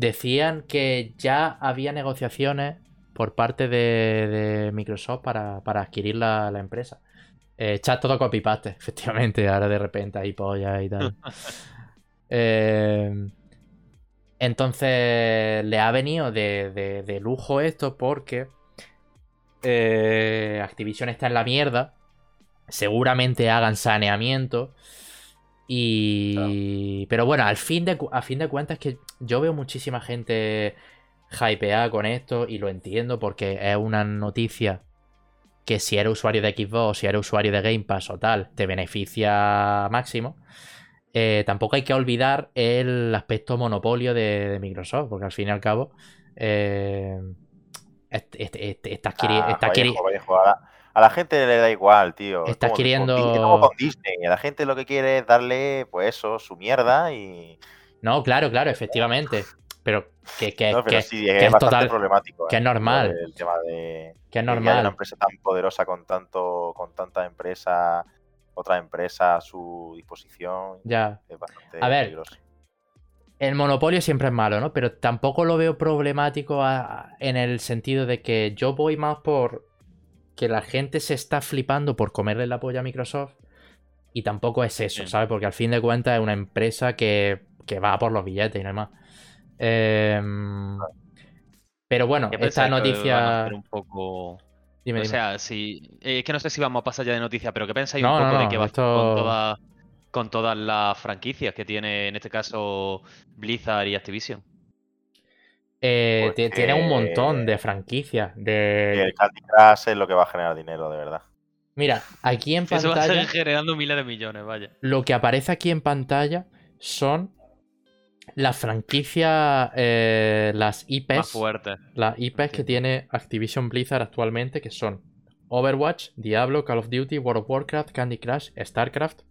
decían que ya había negociaciones por parte de, de Microsoft para, para adquirir la, la empresa. Eh, chat todo copy-paste, efectivamente, ahora de repente hay pollas y tal. Eh, entonces le ha venido de, de- de lujo esto porque eh, Activision está en la mierda. Seguramente hagan saneamiento. Y. Pero bueno, al fin de, a fin de cuentas que yo veo muchísima gente hypeada con esto y lo entiendo porque es una noticia que si eres usuario de Xbox, si eres usuario de Game Pass o tal, te beneficia máximo. Eh, tampoco hay que olvidar el aspecto monopolio de, de Microsoft, porque al fin y al cabo eh, está, Ah, a, la, gente le da igual, tío. Es Está como con como Disney. A la gente lo que quiere es darle, pues eso, su mierda y. No, claro, claro, efectivamente. Pero que, que, No, pero que- sí, que es, bastante total- problemático. que ¿eh? es Lo normal. del tema de. que es de que una normal. empresa tan poderosa con tanto con tantas empresas, otras empresas a su disposición. Ya. Es bastante A ver, peligroso. El monopolio siempre es malo, ¿no? Pero tampoco lo veo problemático a- en el sentido de que yo voy más por que la gente se está flipando por comerle la polla a Microsoft y tampoco es eso. ¿sabes? Porque al fin de cuentas es una empresa que, que va por los billetes y no hay más. Em, pero bueno, ¿Qué esta noticia... un poco... Dime, o dime. sea, si... eh, Es que no sé si vamos a pasar ya de noticia, pero ¿qué pensáis No, un no, poco de que va esto- con, todas- con todas las franquicias que tiene, en este caso, Blizzard y Activision? Eh, Pues ti- Tiene un montón de franquicias. Y De... el Candy Crush es lo que va a generar dinero, de verdad. Mira, aquí en Eso va a pantalla... seguir generando miles de millones, vaya. Lo que aparece aquí en pantalla son las franquicias, eh, las Más IPs, fuerte. las IPs que tiene Activision Blizzard actualmente, que son Overwatch, Diablo, Call of Duty, World of Warcraft, Candy Crush, StarCraft.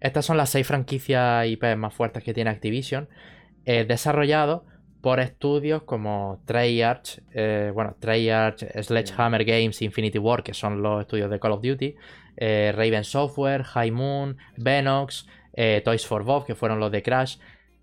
Estas son las seis franquicias IPs más fuertes que tiene Activision, eh, desarrollados por estudios como Treyarch, eh, bueno, Treyarch, Sledgehammer Games, Infinity War, que son los estudios de Call of Duty, eh, Raven Software, High Moon, Venox, eh, Toys for Bob, que fueron los de Crash.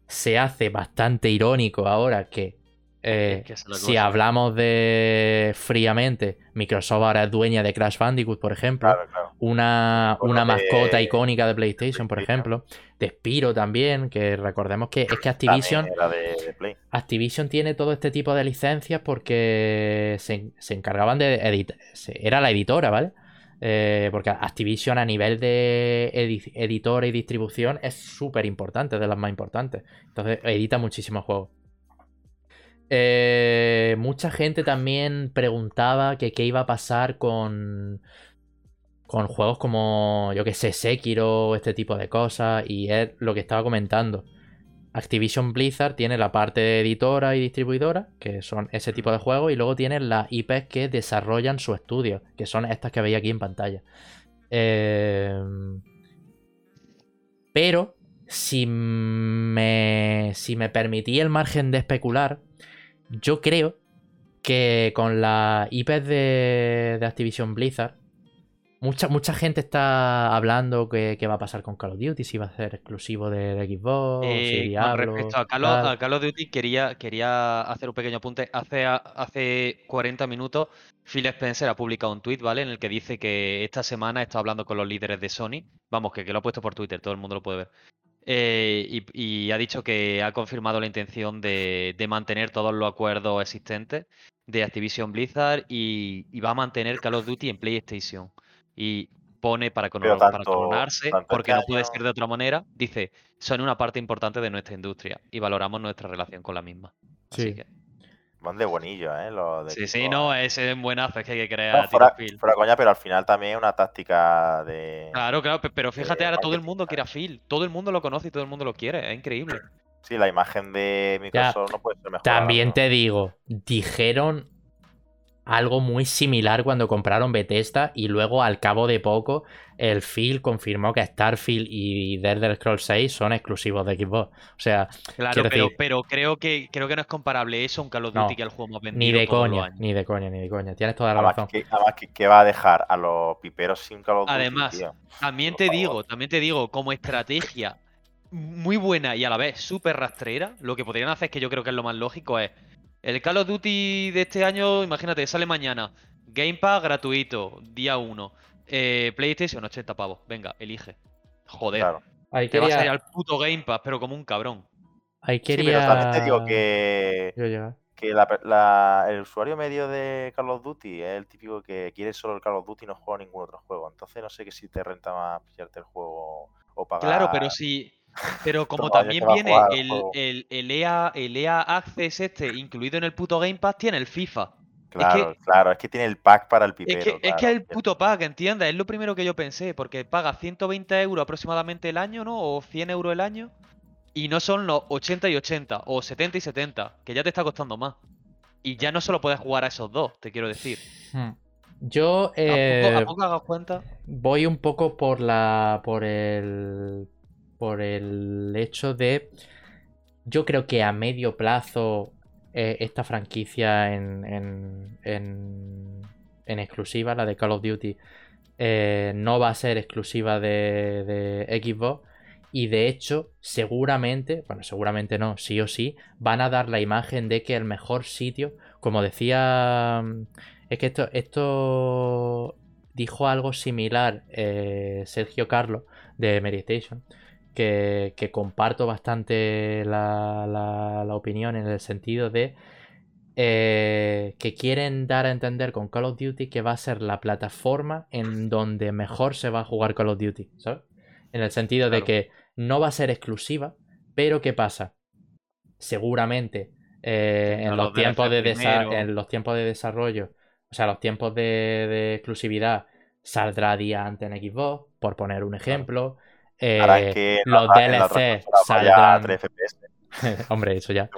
Se hace bastante irónico ahora que, eh, Es que si hablamos de fríamente, Microsoft ahora es dueña de Crash Bandicoot, por ejemplo. Claro, claro. Una, una de- mascota icónica de PlayStation, por PlayStation. ejemplo. De Spiro también, que recordemos que es que Activision, También era de, de Play. Activision tiene todo este tipo de licencias porque se, se encargaban de editar. Era la editora, ¿vale? Eh, porque Activision a nivel de edi- editora y distribución es súper importante, de las más importantes. Entonces edita muchísimos juegos. Eh, mucha gente también preguntaba que qué iba a pasar con, con juegos como, yo que sé, Sekiro, este tipo de cosas, y es lo que estaba comentando. Activision Blizzard tiene la parte de editora y distribuidora, que son ese tipo de juegos, y luego tienen las IPs que desarrollan su estudio, que son estas que veis aquí en pantalla. Eh, pero, si me, si me permití el margen de especular, yo creo que con la IPs de, de Activision Blizzard, mucha, mucha gente está hablando que, que va a pasar con Call of Duty, si va a ser exclusivo de, de Xbox, si Eh, con Diablo, respecto a Call, of, a Call of Duty, quería, quería hacer un pequeño apunte. Hace, hace 40 minutos, Phil Spencer ha publicado un tweet, ¿vale? En el que dice que esta semana está hablando con los líderes de Sony. Vamos, que, que lo ha puesto por Twitter, todo el mundo lo puede ver. Eh, y, y ha dicho que ha confirmado la intención de, de mantener todos los acuerdos existentes de Activision Blizzard y, y va a mantener Call of Duty en PlayStation. Y pone para, clonarse, tanto porque este no puede ser de otra manera, dice, son una parte importante de nuestra industria y valoramos nuestra relación con la misma. Así Sí. que, Van de buenillo, ¿eh? Los de sí, sí, no, ese es buenazo, es que hay que No, Tito fuera, fuera coña, pero al final también es una táctica de. Claro, claro, pe- pero fíjate, ahora todo el mundo quiere a Phil, todo el mundo lo conoce y todo el mundo lo quiere, es increíble. Sí, la imagen de Microsoft no puede ser mejor. También te digo, dijeron algo muy similar cuando compraron Bethesda y luego al cabo de poco el Phil confirmó que Starfield y The Elder Scrolls 6 son exclusivos de Xbox. O sea, Claro, pero, decir- pero creo que creo que no es comparable eso a un Call of No, Duty que es el juego más vendido ni de coña, ni de coña, ni de coña. Tienes toda la Además, razón. que, además que, que va a dejar a los piperos sin Call of Duty, Además, tío? También te digo, también te digo, como estrategia muy buena y a la vez súper rastrera, lo que podrían hacer, que yo creo que es lo más lógico, es el Call of Duty de este año, imagínate, sale mañana, Game Pass gratuito, día 1, PlayStation 80 pavos, venga, elige. Joder, Claro. Ahí te vas a ir quería... al puto Game Pass, pero como un cabrón. Ahí Sí, pero quería... también te digo que, Yo llegar. que la- la- el usuario medio de Call of Duty es el típico que quiere solo el Call of Duty y no juega ningún otro juego. Entonces no sé que si te renta más pillarte el juego o pagar. Claro, pero sí. Pero como Toma, también viene jugar el el, el, EA, el EA Access este incluido en el puto Game Pass, tiene el FIFA. Claro, claro, es que tiene el pack para el Es pipero. que, es que el puto pack, ¿entiendes? Es lo primero que yo pensé, porque paga 120 euros aproximadamente el año, ¿no? O 100 euros el año. Y no son los 80 y 80, o 70 y 70, que ya te está costando más. Y ya no solo puedes jugar a esos dos, te quiero decir. Hmm. Yo ¿A poco, eh, a poco hagas cuenta? voy un poco por la. por el. Por el hecho de. Yo creo que a medio plazo eh, esta franquicia en, en, en, exclusiva, la de Call of Duty, eh, no va a ser exclusiva de, Xbox. Y de hecho, seguramente, bueno, seguramente no, sí o sí, van a dar la imagen de que el mejor sitio, como decía, es que esto, esto dijo algo similar eh, Sergio Carlos de Meditation, que, que comparto bastante la, la- la opinión en el sentido de eh, que quieren dar a entender con Call of Duty que va a ser la plataforma en donde mejor se va a jugar Call of Duty, ¿sabes? En el sentido de que no va a ser exclusiva, pero ¿qué pasa? Seguramente eh, en, los tiempos de desa- en los tiempos de desarrollo, o sea, los tiempos de, de exclusividad saldrá día antes en Xbox, por poner un ejemplo. Eh, que los la- DLC saldrán 3 FPS. Hombre, eso ya.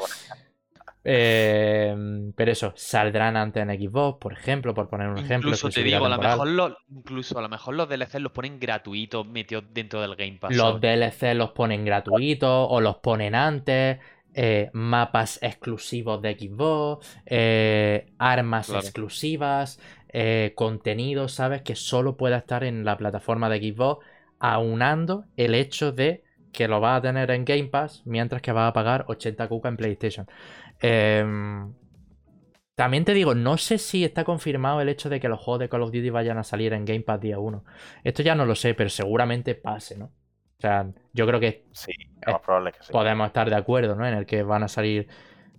Eh, pero eso, saldrán antes en Xbox, por ejemplo, por poner un ejemplo. Incluso te digo, a lo mejor los, incluso a lo mejor los DLC los ponen gratuitos metidos dentro del Game Pass. Los. DLC los ponen gratuitos o los ponen antes. eh, mapas exclusivos de Xbox. eh, armas Claro. exclusivas. eh, contenido, ¿sabes? Que solo pueda estar en la plataforma de Xbox. Aunando el hecho de que lo vas a tener en Game Pass mientras que vas a pagar 80 cuca en PlayStation. Em, también te digo, no sé si está confirmado el hecho de que los juegos de Call of Duty vayan a salir en Game Pass día 1. Esto ya no lo sé, pero seguramente pase, ¿no? O sea, yo creo que Sí, probable que sí. podemos estar de acuerdo, ¿no? En el que van a salir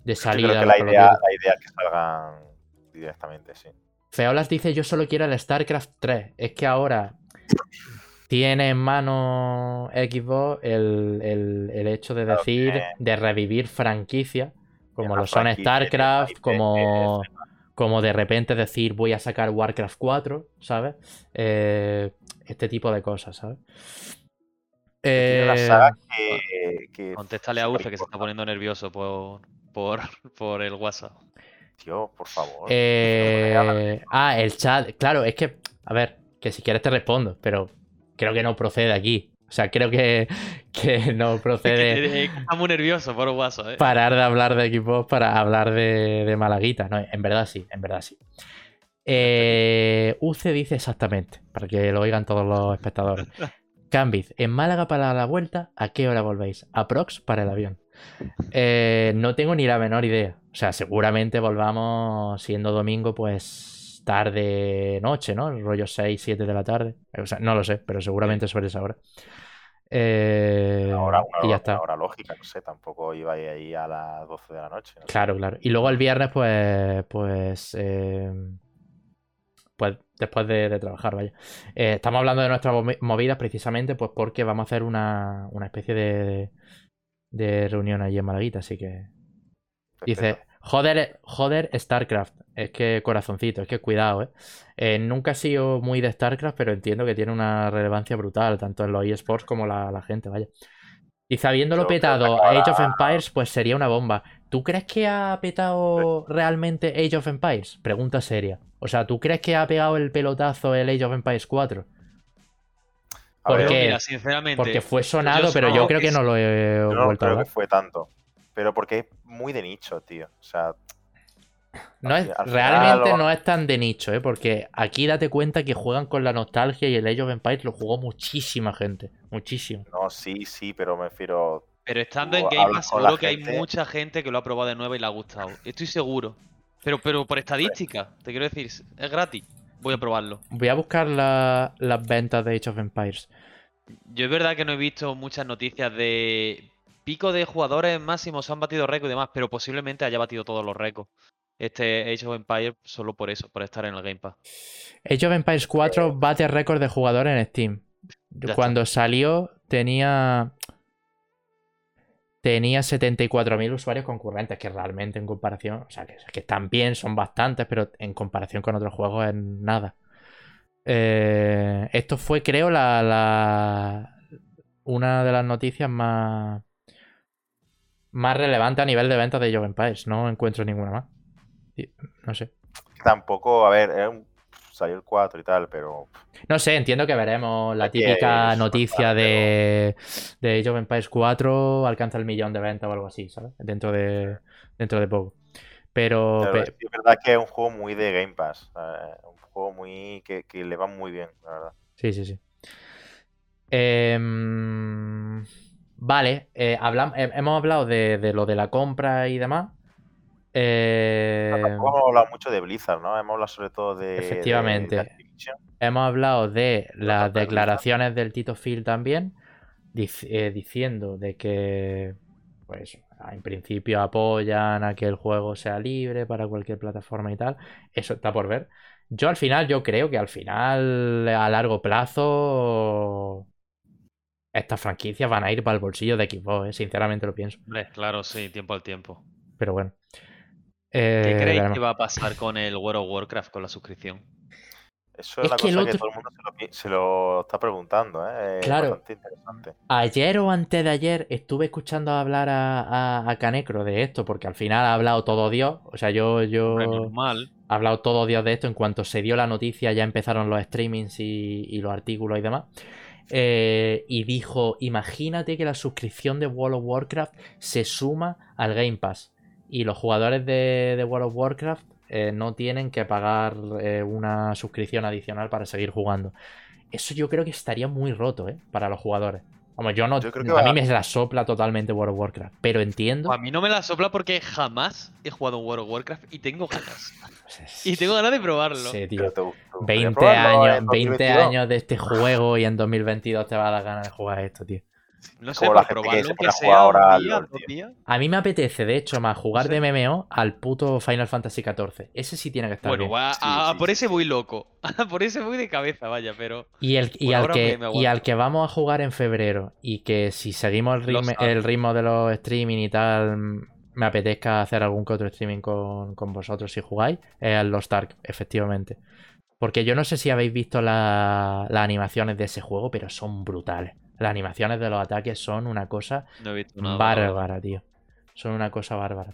de Yo salida. creo que la idea, la idea es que salgan directamente, sí. Feolas dice, yo solo quiero el StarCraft 3. Es que ahora tiene en mano Xbox el, el- el hecho de decir, de revivir franquicias, como lo son StarCraft, como, como de repente decir voy a sacar Warcraft 4, ¿sabes? Eh, este tipo de cosas, ¿sabes? Eh, saga que, que- Contéstale a Urfe que se está poniendo nervioso por, por, por el WhatsApp. Tío, por favor. eh, ah, el chat. Claro, es que, a ver, que si quieres te respondo, pero creo que no procede aquí. O sea, creo que, que no procede Está muy nervioso por WhatsApp, ¿eh? parar de hablar de equipos para hablar de, de Malaguita. No, en verdad sí, en verdad sí. Eh, UC dice exactamente, para que lo oigan todos los espectadores. Cambiz, en Málaga para la vuelta, ¿a qué hora volvéis? Aprox para el avión. Eh, no tengo ni la menor idea. O sea, seguramente volvamos siendo domingo, pues tarde, noche, ¿no? El rollo 6, 7 de la tarde. O sea, no lo sé, pero seguramente sobre esa hora. Eh, Una hora, una y ya está. lógica, no sé, tampoco iba ahí a las 12 de la noche. no. Claro, claro. Y luego el viernes, pues, pues, eh, pues después de, de trabajar, vaya. Eh, estamos hablando de nuestras movi- movidas precisamente, pues porque vamos a hacer una, una especie de, de reunión allí en Malaguita, así que dice. Joder, joder, StarCraft. Es que corazoncito, es que cuidado, ¿eh? Eh, Nunca he sido muy de StarCraft, pero entiendo que tiene una relevancia brutal, tanto en los eSports como la, la gente, vaya. Dice, habiéndolo creo petado Age of Empires, pues sería una bomba. ¿Tú crees que ha petado realmente Age of Empires? Pregunta seria. O sea, ¿tú crees que ha pegado el pelotazo el Age of Empires 4? A ver, ¿por qué? Mira, sinceramente. Porque fue sonado, yo pero yo creo que no lo he no vuelto a creo que fue tanto. Pero porque es muy de nicho, tío. O sea, No es, al final realmente lo- no es tan de nicho, ¿eh? Porque aquí date cuenta que juegan con la nostalgia y el Age of Empires lo jugó muchísima gente. Muchísimo. no, sí, sí, pero me refiero. Pero estando en Game Pass, seguro que hay mucha gente que lo ha probado de nuevo y le ha gustado. Estoy seguro. Pero, pero por estadística, te quiero decir, es gratis. Voy a probarlo. Voy a buscar la- las ventas de Age of Empires. Yo es verdad que no he visto muchas noticias de pico de jugadores máximos, han batido récords y demás, pero posiblemente haya batido todos los récords. Este Age of Empires solo por eso, por estar en el Game Pass. Age of Empires 4 bate récord de jugadores en Steam. Ya está. Cuando salió tenía tenía 74.000 usuarios concurrentes, que realmente en comparación, o sea, que, que están bien, son bastantes, pero en comparación con otros juegos es nada. Eh, esto fue, creo, la, la- una de las noticias más más relevantes a nivel de ventas de of Empires. No encuentro ninguna más. No sé. Tampoco, a ver, es un- salió el 4 y tal, pero. No sé, entiendo que veremos la Aquí típica es noticia de, de Age of Empires 4 alcanza el millón de ventas o algo así, ¿sabes? Dentro de, dentro de poco. Pero, pero pe- sí es verdad que es un juego muy de Game Pass. eh, un juego muy. Que, que le va muy bien, la verdad. sí, sí, sí. Em, vale, eh, he- hemos hablado de, de lo de la compra y demás. Eh, Tampoco hemos hablado mucho de Blizzard, ¿no? Hemos hablado sobre todo de. Efectivamente. de. Hemos hablado de las declaraciones del Tito Phil también, dic- eh, diciendo de que, pues, en principio apoyan a que el juego sea libre para cualquier plataforma y tal. Eso está por ver. Yo al final, yo creo que al final, a largo plazo, estas franquicias van a ir para el bolsillo de Xbox, ¿eh? sinceramente lo pienso. Hombre, claro, sí, tiempo al tiempo. Pero bueno. ¿Qué Eh, creéis veremos. que va a pasar con el World of Warcraft con la suscripción? Eso es, Es la que cosa que todo el mundo se lo, pi- se lo está preguntando, ¿eh? Es Claro. bastante interesante. Ayer o antes de ayer estuve escuchando hablar a, a, a Canecro de esto, porque al final ha hablado todo Dios. O sea, yo, yo normal. ha hablado todo Dios de esto. En cuanto se dio la noticia, ya empezaron los streamings y, y los artículos y demás. Eh, y dijo: Imagínate que la suscripción de World of Warcraft se suma al Game Pass. Y los jugadores de, World of Warcraft eh, no tienen que pagar eh, una suscripción adicional para seguir jugando. Eso yo creo que estaría muy roto. Para los jugadores. Vamos, yo no. Yo creo que a va- mí me la sopla totalmente World of Warcraft. Pero entiendo. A mí no me la sopla porque jamás he jugado un World of Warcraft y tengo ganas. Y tengo ganas de probarlo. Sí, tío. Pero te- te gustaría 20 probarlo años, en 20 2022. años de este juego y en 2022 te va a dar ganas de jugar esto, tío. No sé, Como la gente que se jugar sea ahora día, LoL. A mí me apetece, de hecho, más jugar de MMO al puto Final Fantasy XIV. Ese sí tiene que estar Bueno, bien. a- sí, por ese voy loco. por ese voy de cabeza, vaya, pero. Y, el, y, al que, y al que vamos a jugar en febrero y que si seguimos el ritmo, el ritmo de los streaming y tal, me apetezca hacer algún que otro streaming con, con vosotros si jugáis, es el Lost Ark, efectivamente. Porque yo no sé si habéis visto la- las animaciones de ese juego, pero son brutales. Las animaciones de los ataques son una cosa No he visto nada. la verdad. bárbara, tío. Son una cosa bárbara.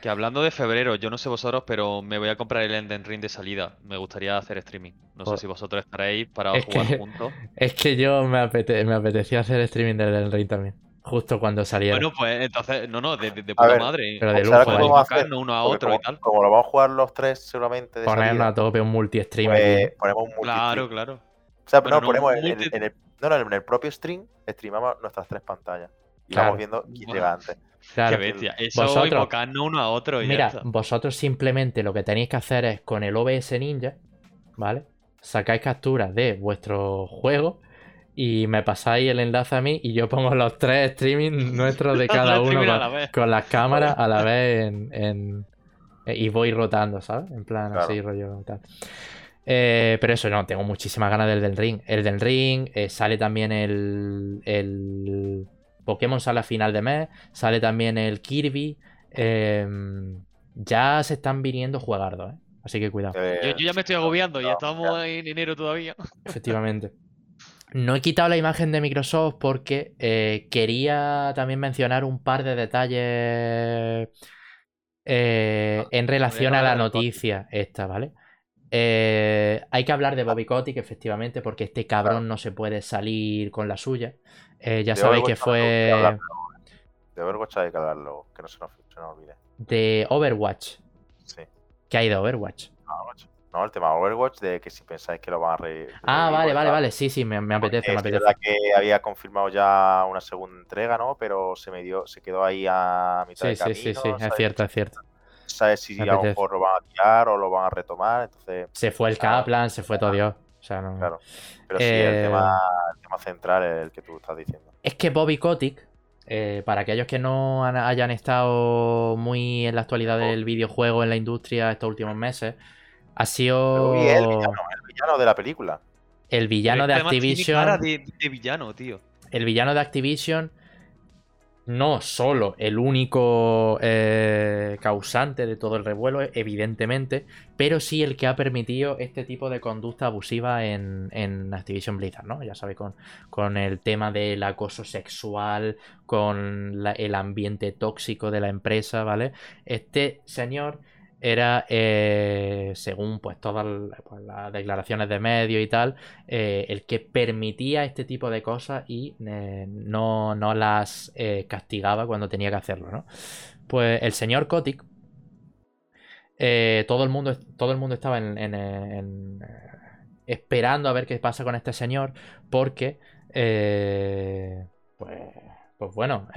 Que hablando de febrero, yo no sé vosotros, pero me voy a comprar el Elden Ring de salida. Me gustaría hacer streaming. No sé Pues- si vosotros estaréis para Es jugar que- juntos. Es que yo me, apete- me apetecía hacer streaming del Elden Ring también. Justo cuando saliera. Bueno, pues entonces, no, no, de, de- de A puta ver, madre. pero de lujo, ¿cómo ¿eh? vamos a hacer? Uno a otro como, y tal. como lo vamos a jugar los tres seguramente de Ponernos salida, a tope un multi-stream pues aquí. ponemos un multi Claro, claro. O sea, Pero no, no, ponemos en el, no, no, en el propio stream, streamamos nuestras tres pantallas. Y Claro. vamos viendo quién Buah. llega antes. Claro. Qué bestia. Eso, Vosotros- uno a otro y ya Mira, está. vosotros simplemente lo que tenéis que hacer es con el OBS Ninja, ¿vale? Sacáis capturas de vuestro juego y me pasáis el enlace a mí y yo pongo los tres streaming nuestros de cada uno con, la vez. con las cámaras a la vez en, en- y voy rotando, ¿sabes? En plan Claro. así, rollo tal. Eh, pero eso no, tengo muchísimas ganas del Del Ring. El Del Ring, eh, sale también el, el Pokémon sale a final de mes, sale también el Kirby. em, ya se están viniendo juegardos, ¿eh? Así que cuidado, Yo, yo ya me estoy agobiando y no, estamos en enero todavía. efectivamente. No he quitado la imagen de Microsoft porque eh, quería también mencionar un par de detalles eh, en relación a la noticia esta, ¿vale? Eh, hay que hablar de Bobby Kotick, efectivamente, porque este cabrón no se puede salir con la suya. Eh, ya de sabéis que Overwatch fue De Overwatch hay que hablarlo, que no se nos, se nos olvide. de Overwatch. Sí. ¿Qué hay de Overwatch? Overwatch. No, el tema Overwatch, de que si pensáis que lo van a re. Ah, vale, vale, vale. Sí, sí, me, me apetece, me Es apetece. verdad que había confirmado ya una segunda entrega, ¿no? Pero se me dio, se quedó ahí a mitad Sí, de sí, camino. sí, sí, es ¿sabes? cierto, es cierto. Sabes si a lo mejor lo van a tirar o lo van a retomar, entonces, Se fue el Claro. Kaplan, se fue todo Dios. O sea, no. claro. Pero sí, Eh, el, tema, el tema central es el que tú estás diciendo. Es que Bobby Kotick, eh, para aquellos que no han- hayan estado muy en la actualidad del videojuego en la industria estos últimos meses, ha sido el villano, el villano de la película. el villano de Pero tiene cara Activision. de, de villano, tío. El villano de Activision, no solo el único eh, causante de todo el revuelo, evidentemente, pero sí el que ha permitido este tipo de conducta abusiva en, en Activision Blizzard, ¿no? Ya sabéis, con, con el tema del acoso sexual, con el ambiente tóxico de la empresa, ¿vale? Este señor era, eh, según pues todas pues, las declaraciones de medios y tal, eh, el que permitía este tipo de cosas y eh, no, no las castigaba cuando tenía que hacerlo, ¿no? Pues el señor Kotick, todo, el mundo, todo el mundo estaba en, esperando a ver qué pasa con este señor, porque, pues, pues bueno,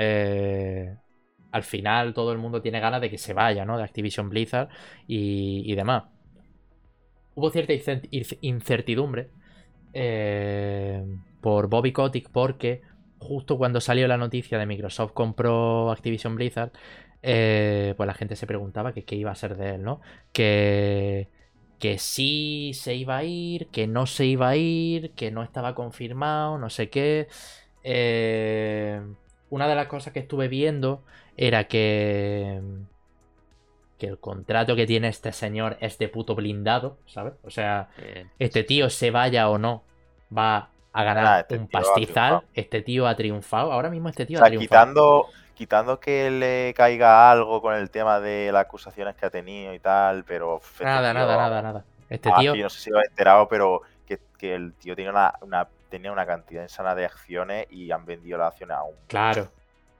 al final todo el mundo tiene ganas de que se vaya, ¿no? De Activision Blizzard y, demás. Hubo cierta incertidumbre eh, por Bobby Kotick porque justo cuando salió la noticia de Microsoft compró Activision Blizzard, eh, pues la gente se preguntaba qué iba a ser de él, ¿no? Que, que sí se iba a ir, que no se iba a ir, que no estaba confirmado, no sé qué. Eh, una de las cosas que estuve viendo era que que el contrato que tiene este señor es de puto blindado, ¿sabes? O sea, este tío se vaya o no, va a ganar Ah, este un pastizal. Este tío ha triunfado. Ahora mismo este tío O sea, ha triunfado. quitando, quitando que le caiga algo con el tema de las acusaciones que ha tenido y tal, pero. este Nada, tío- nada, nada, nada. Este Ah, tío, no sé si lo has enterado, pero que, que el tío tiene una, una- tenía una cantidad insana de acciones y han vendido las acciones a un. claro,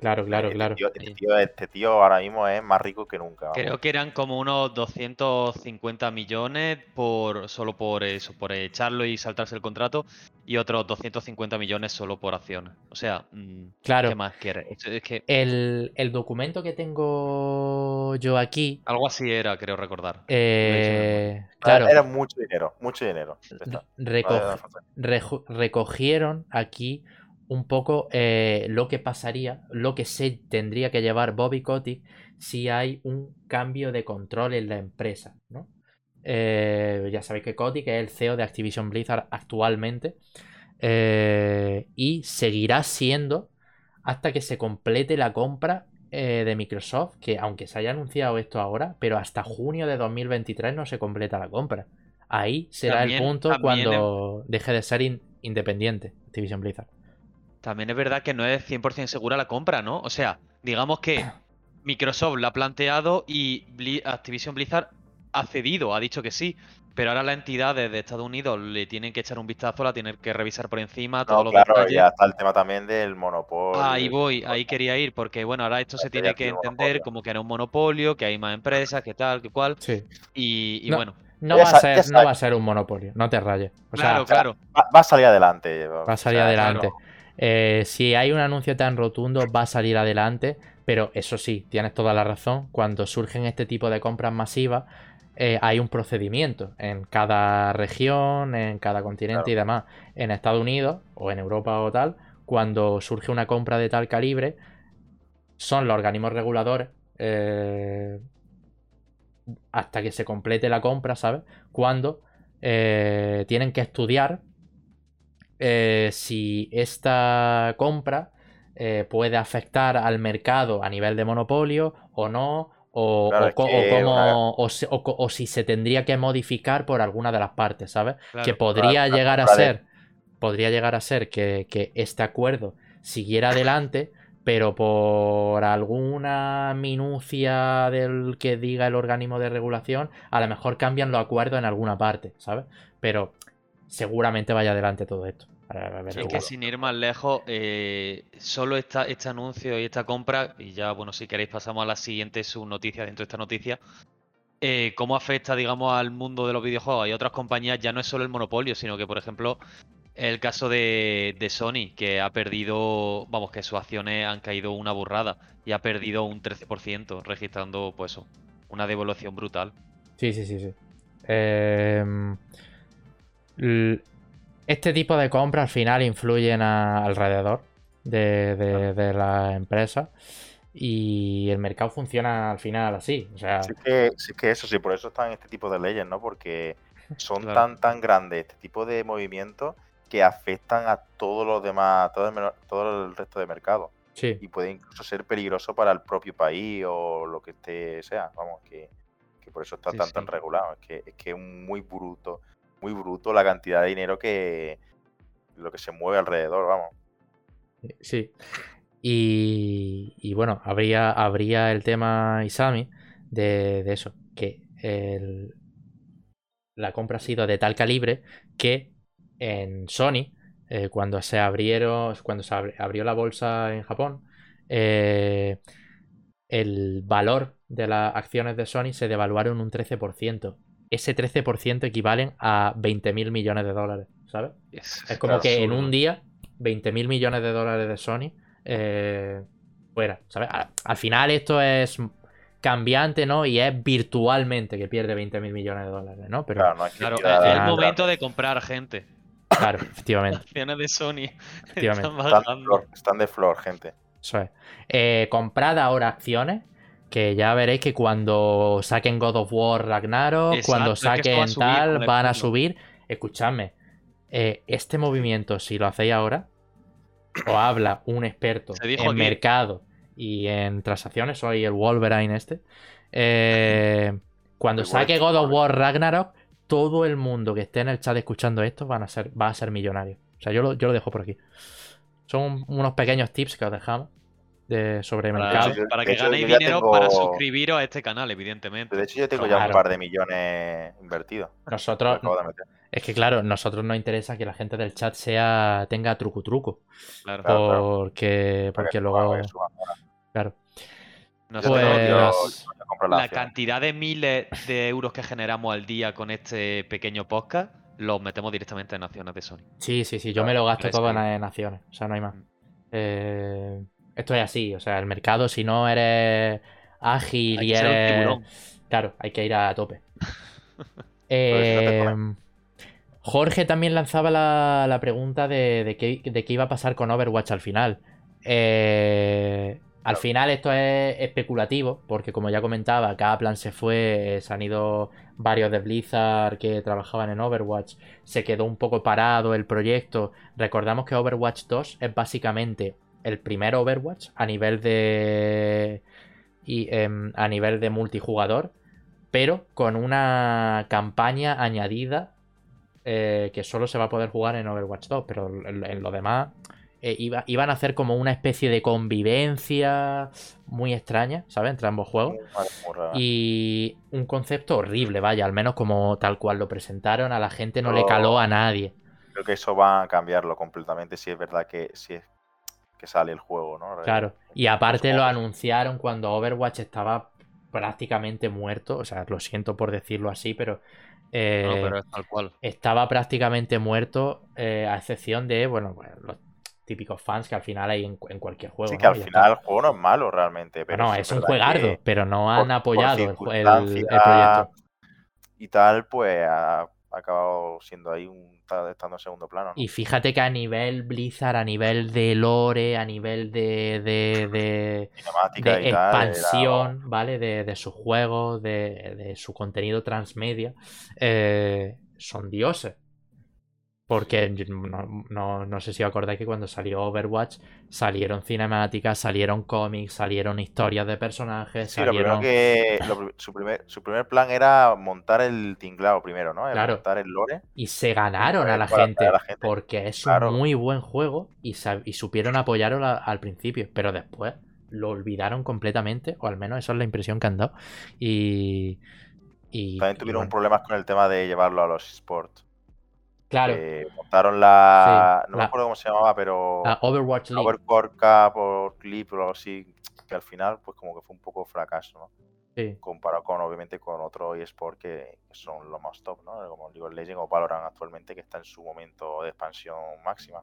claro, claro, este claro. Tío, este, tío, este tío ahora mismo es más rico que nunca. vamos. Creo que eran como unos 250 millones por solo por eso, por echarlo y saltarse el contrato, y otros 250 millones solo por acciones. O sea, mm, Claro. ¿qué más quieres? Es, que El, el documento que tengo yo aquí, algo así era, creo recordar. eh, Era- claro, Era mucho dinero, mucho dinero. Reco- recogieron aquí un poco eh, lo que pasaría, lo que se tendría que llevar Bobby Kotick si hay un cambio de control en la empresa, ¿no? Eh, ya sabéis que Kotick es el CEO de Activision Blizzard actualmente eh, y seguirá siendo hasta que se complete la compra de Microsoft que, aunque se haya anunciado esto ahora, pero hasta junio de 2023 no se completa la compra. Ahí será También- el punto cuando deje de ser in- independiente Activision Blizzard. También es verdad que no es 100% segura la compra, ¿no? O sea, digamos que Microsoft la ha planteado y Activision Blizzard ha cedido, ha dicho que sí. Pero ahora las entidades de Estados Unidos le tienen que echar un vistazo, la tienen que revisar por encima todos No, los claro, detalles. ya está el tema también del monopolio. Ahí y- voy, ahí quería ir, porque bueno, ahora esto se tiene que entender monopolio. como que era un monopolio, que hay más empresas, que tal, que cual. Sí. Y, y No, bueno, No va, a ser, no va a ser un monopolio, no te rayes. O claro, sea, claro. Va, va a salir adelante. va a salir o sea, adelante. claro. Eh, si hay un anuncio tan rotundo, va a salir adelante. Pero eso sí, tienes toda la razón. Cuando surgen este tipo de compras masivas, eh, hay un procedimiento en cada región, en cada continente y demás. En Estados Unidos o en Europa o tal, cuando surge una compra de tal calibre, son los organismos reguladores. eh, hasta que se complete la compra, ¿sabes? Cuando eh, tienen que estudiar eh, si esta compra eh, puede afectar al mercado a nivel de monopolio o no, o, Claro, o es co- o que cómo- una- o si, o co- o si se tendría que modificar por alguna de las partes, ¿sabes? claro. que podría llegar a ser, podría llegar a ser que, que este acuerdo siguiera adelante, pero por alguna minucia del que diga el organismo de regulación, a lo mejor cambian los acuerdos en alguna parte, ¿sabes? Pero seguramente vaya adelante todo esto. Es que sin ir más lejos, eh, solo esta, este anuncio y esta compra, y ya, bueno, si queréis pasamos a la siguiente subnoticia dentro de esta noticia, eh, cómo afecta, digamos, al mundo de los videojuegos y otras compañías, ya no es solo el monopolio, sino que, por ejemplo, el caso de, de Sony, que ha perdido, vamos, que sus acciones han caído una burrada y ha perdido un 13%, registrando, pues eso, una devolución brutal. Sí, sí, sí, sí. Em, este tipo de compras al final influyen a- alrededor de, de, de la empresa y el mercado funciona al final así. O sea, Sí que, sí que eso, sí, por eso están este tipo de leyes, ¿no? Porque son Claro. tan, tan grandes este tipo de movimientos que afectan a todos los demás, todo el, todo el resto de mercado. sí, Y puede incluso ser peligroso para el propio país o lo que esté sea. Vamos, que, que por eso está Sí, tan, tan regulado. Es que es que es muy bruto, muy bruto la cantidad de dinero que lo que se mueve alrededor, vamos. sí. Y, y bueno, habría, habría el tema Isami de, de eso, que el- la compra ha sido de tal calibre que en Sony, eh, cuando se abrieron, cuando se abri- abrió la bolsa en Japón, eh, el valor de las acciones de Sony se devaluaron un 13%. Ese 13% equivalen a 20.000 millones de dólares, ¿sabes? Es, Es como que en un día, 20.000 millones de dólares de Sony eh, fuera, ¿sabes? Al, al final esto es cambiante, ¿no? Y es virtualmente que pierde 20.000 millones de dólares, ¿no? Pero Claro, no es que Claro, quiera- es el momento de comprar gente. claro, efectivamente, Acciones de Sony Efectivamente. están Están de flor, están de flor, gente. eso es. Eh, comprad ahora acciones, que ya veréis que cuando saquen God of War Ragnarok, Exacto, cuando va a saquen subir tal, van a subir. Escuchadme, eh, este movimiento, si lo hacéis ahora, os habla un experto en aquí. mercado y en transacciones, soy el Wolverine este. eh, cuando saque que God of. War Ragnarok, todo el mundo que esté en el chat escuchando esto van a ser, va a ser millonario. O sea, yo lo, yo lo dejo por aquí. Son unos pequeños tips que os dejamos de, sobre Para, mercado. para que hecho, ganéis dinero para suscribiros a este canal, evidentemente. De hecho, yo tengo ya un par de millones invertidos. Nosotros, es que claro, nosotros nos interesa que la gente del chat sea tenga truco truco. Claro. Claro, claro. Porque, porque luego. Claro. Nosotros, Pues- yo compro la cantidad de miles de euros que generamos al día con este pequeño podcast los metemos directamente en acciones de Sony. Sí, sí, sí, yo Claro, me lo gasto todo en, en acciones. O sea, no hay más. Mm. Eh, esto es así. O sea, el mercado, si no eres ágil Hay y eres. Claro, hay que ir a tope. Eh, Jorge también lanzaba la, la pregunta de, de qué, de qué iba a pasar con Overwatch al final. Eh, al final esto es especulativo, porque como ya comentaba, Kaplan se fue, se han ido varios de Blizzard que trabajaban en Overwatch, se quedó un poco parado el proyecto. Recordamos que Overwatch 2 es básicamente el primer Overwatch a nivel de. Y, em, a nivel de multijugador, pero con una campaña añadida eh, que solo se va a poder jugar en Overwatch 2, pero en, en lo demás eh, iba- iban a hacer como una especie de convivencia muy extraña, ¿sabes? Entre ambos juegos. Y un concepto horrible, vaya, al menos como tal cual lo presentaron, a la gente no le caló a nadie. Creo que eso va a cambiarlo completamente si es verdad que si es que sale el juego, ¿no? Claro. Y aparte lo anunciaron cuando Overwatch estaba prácticamente muerto. O sea, lo siento por decirlo así, pero, eh, No, pero es tal cual. estaba prácticamente muerto, eh, a excepción de, bueno, pues, los típicos fans que al final hay en, en cualquier juego. Sí, que ¿no? al final el juego no es malo realmente, pero no, es un juegardo, que pero no han por apoyado el, proyecto. Y tal, pues ha, ha acabado siendo ahí un está- estando en segundo plano. ¿no? Y fíjate que a nivel Blizzard, a nivel de lore, a nivel de, de, de, Cinemática de y tal. era- expansión, ¿vale? De, de sus juegos, de, de su contenido transmedia, eh, son dioses. Porque no, no- no sé si os acordáis que cuando salió Overwatch salieron cinemáticas, salieron cómics, salieron historias de personajes, Sí, lo salieron... que. lo pri- su, primer, su primer plan era montar el tinglado primero, ¿no? El Claro. Montar el lore. Y se ganaron a la, gente, a la gente. porque es Claro. un muy buen juego y, y supieron apoyarlo a- al principio, pero después lo olvidaron completamente, o al menos eso es la impresión que han dado. Y. y También y tuvieron bueno, problemas con el tema de llevarlo a los sports. Claro, que montaron la. Sí, no la- me acuerdo cómo se llamaba, pero. la Overwatch League. Overcore Cup o Clip o algo así. Que al final, pues como que fue un poco fracaso, ¿no? Sí, Comparado con, obviamente, con otro eSport que que son los más top, ¿no? Como League of Legends o Valorant actualmente, que está en su momento de expansión máxima.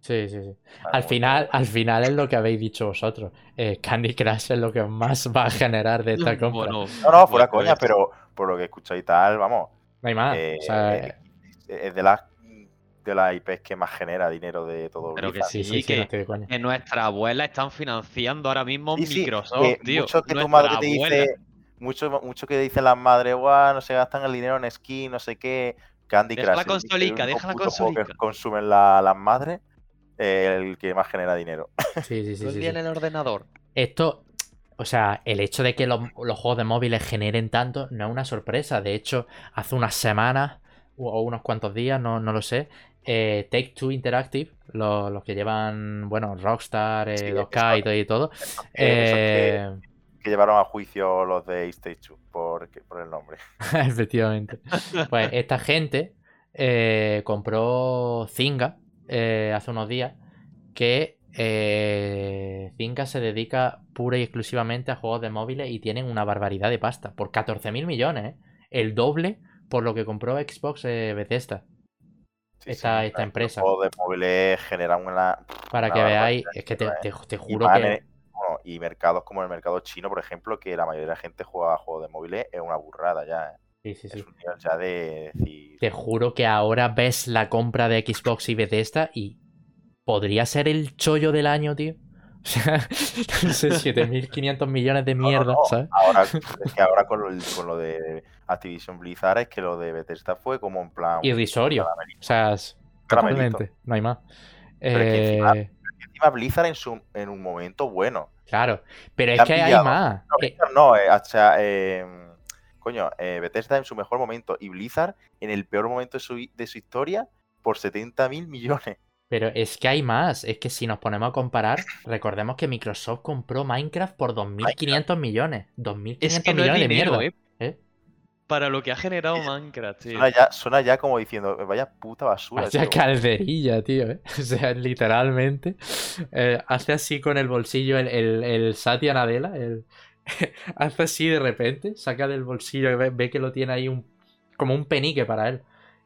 sí, sí, sí. Al final, al final es lo que habéis dicho vosotros. Eh, Candy Crush es lo que más va a generar de esta compra. Bueno, No, no, fuera coña, pero por lo que escucháis y tal, vamos. No hay más. eh, o sea, eh, es de las de las IPs que más genera dinero de todo Pero que Blizzard. sí, sí, sí, que- que nuestras abuelas están financiando ahora mismo Sí, Microsoft, que tío. mucho que tu Nuestra madre te abuela. dice, mucho, mucho que dicen las madres, guau, no se gastan el dinero en skin, no sé qué, Candy Deja Crush. la el- el consolica, deja la juego que consolica. consumen la- las madres, eh, el que más genera dinero. Sí, sí, sí. Sí, en el ordenador. Esto, o sea, el hecho de que los, los juegos de móviles generen tanto no es una sorpresa. De hecho, hace unas semanas o o unos cuantos días, no, no lo sé, eh, Take Two Interactive, los, los que llevan, bueno, Rockstar, eh, Sí, 2K y todo y todo, que, que- eh, que llevaron a juicio los de Stage 2 por, por el nombre. efectivamente. Pues esta gente eh, compró Zynga hace unos días, que Zynga se dedica pura y exclusivamente a juegos de móviles y tienen una barbaridad de pasta, por 14.000 millones, ¿eh? el doble por lo que compró Xbox Bethesda. Sí, Esta- sí, esta los empresa. juegos de móviles generan una. Para una que veáis, es que te, te- juro que... en- bueno, y mercados como el mercado chino, por ejemplo, que la mayoría de la gente juega a juegos de móviles, es una burrada ya. ¿eh? Sí, sí, sí. Es un nivel ya de decir. Te juro que ahora ves la compra de Xbox y Bethesda y podría ser el chollo del año, tío. O sea, no sé, 7.500 millones de no, mierda, no. ¿sabes? Ahora, es que ahora con lo, con lo de Activision Blizzard es que lo de Bethesda fue como en plan. Irrisorio. O sea, totalmente, no hay más. Pero es que encima- Eh, Encima Blizzard en, su, en un momento bueno. claro, pero es que hay más. No, Eh, no, eh, o sea, eh, coño, eh, Bethesda en su mejor momento y Blizzard en el peor momento de su, de su historia por 70 mil millones. Pero es que hay más. Es que si nos ponemos a comparar, recordemos que Microsoft compró Minecraft por 2.500 millones. 2.500 Es que no millones es de mierda. ¿eh? ¿eh? Para lo que ha generado Minecraft, tío. Suena ya, suena ya como diciendo, vaya puta basura. Vaya tío". calderilla, tío, ¿eh? O sea, literalmente. eh, hace así con el bolsillo el, el, el Satya Nadella. el- hace así de repente, saca del bolsillo y ve, ve que lo tiene ahí un, como un penique para él.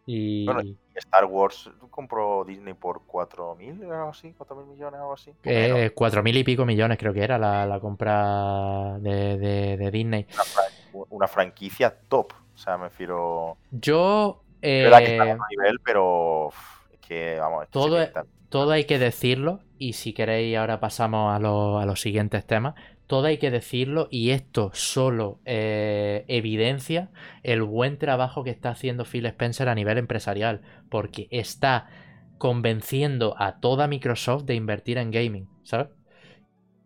Y Bueno, Star Wars compró Disney por 4.000 o algo así, 4.000 millones o algo así. eh, cuatro mil y pico millones creo que era la, la compra de, de- de Disney. una, fran- una franquicia top. O sea, me refiero. Yo... Es verdad que está a eh, otro nivel, pero uf, es que, vamos, es que Todo es- 70. todo hay que decirlo, y si queréis ahora pasamos a, lo- a los siguientes temas, todo hay que decirlo y esto solo eh, evidencia el buen trabajo que está haciendo Phil Spencer a nivel empresarial, porque está convenciendo a toda Microsoft de invertir en gaming, ¿sabes?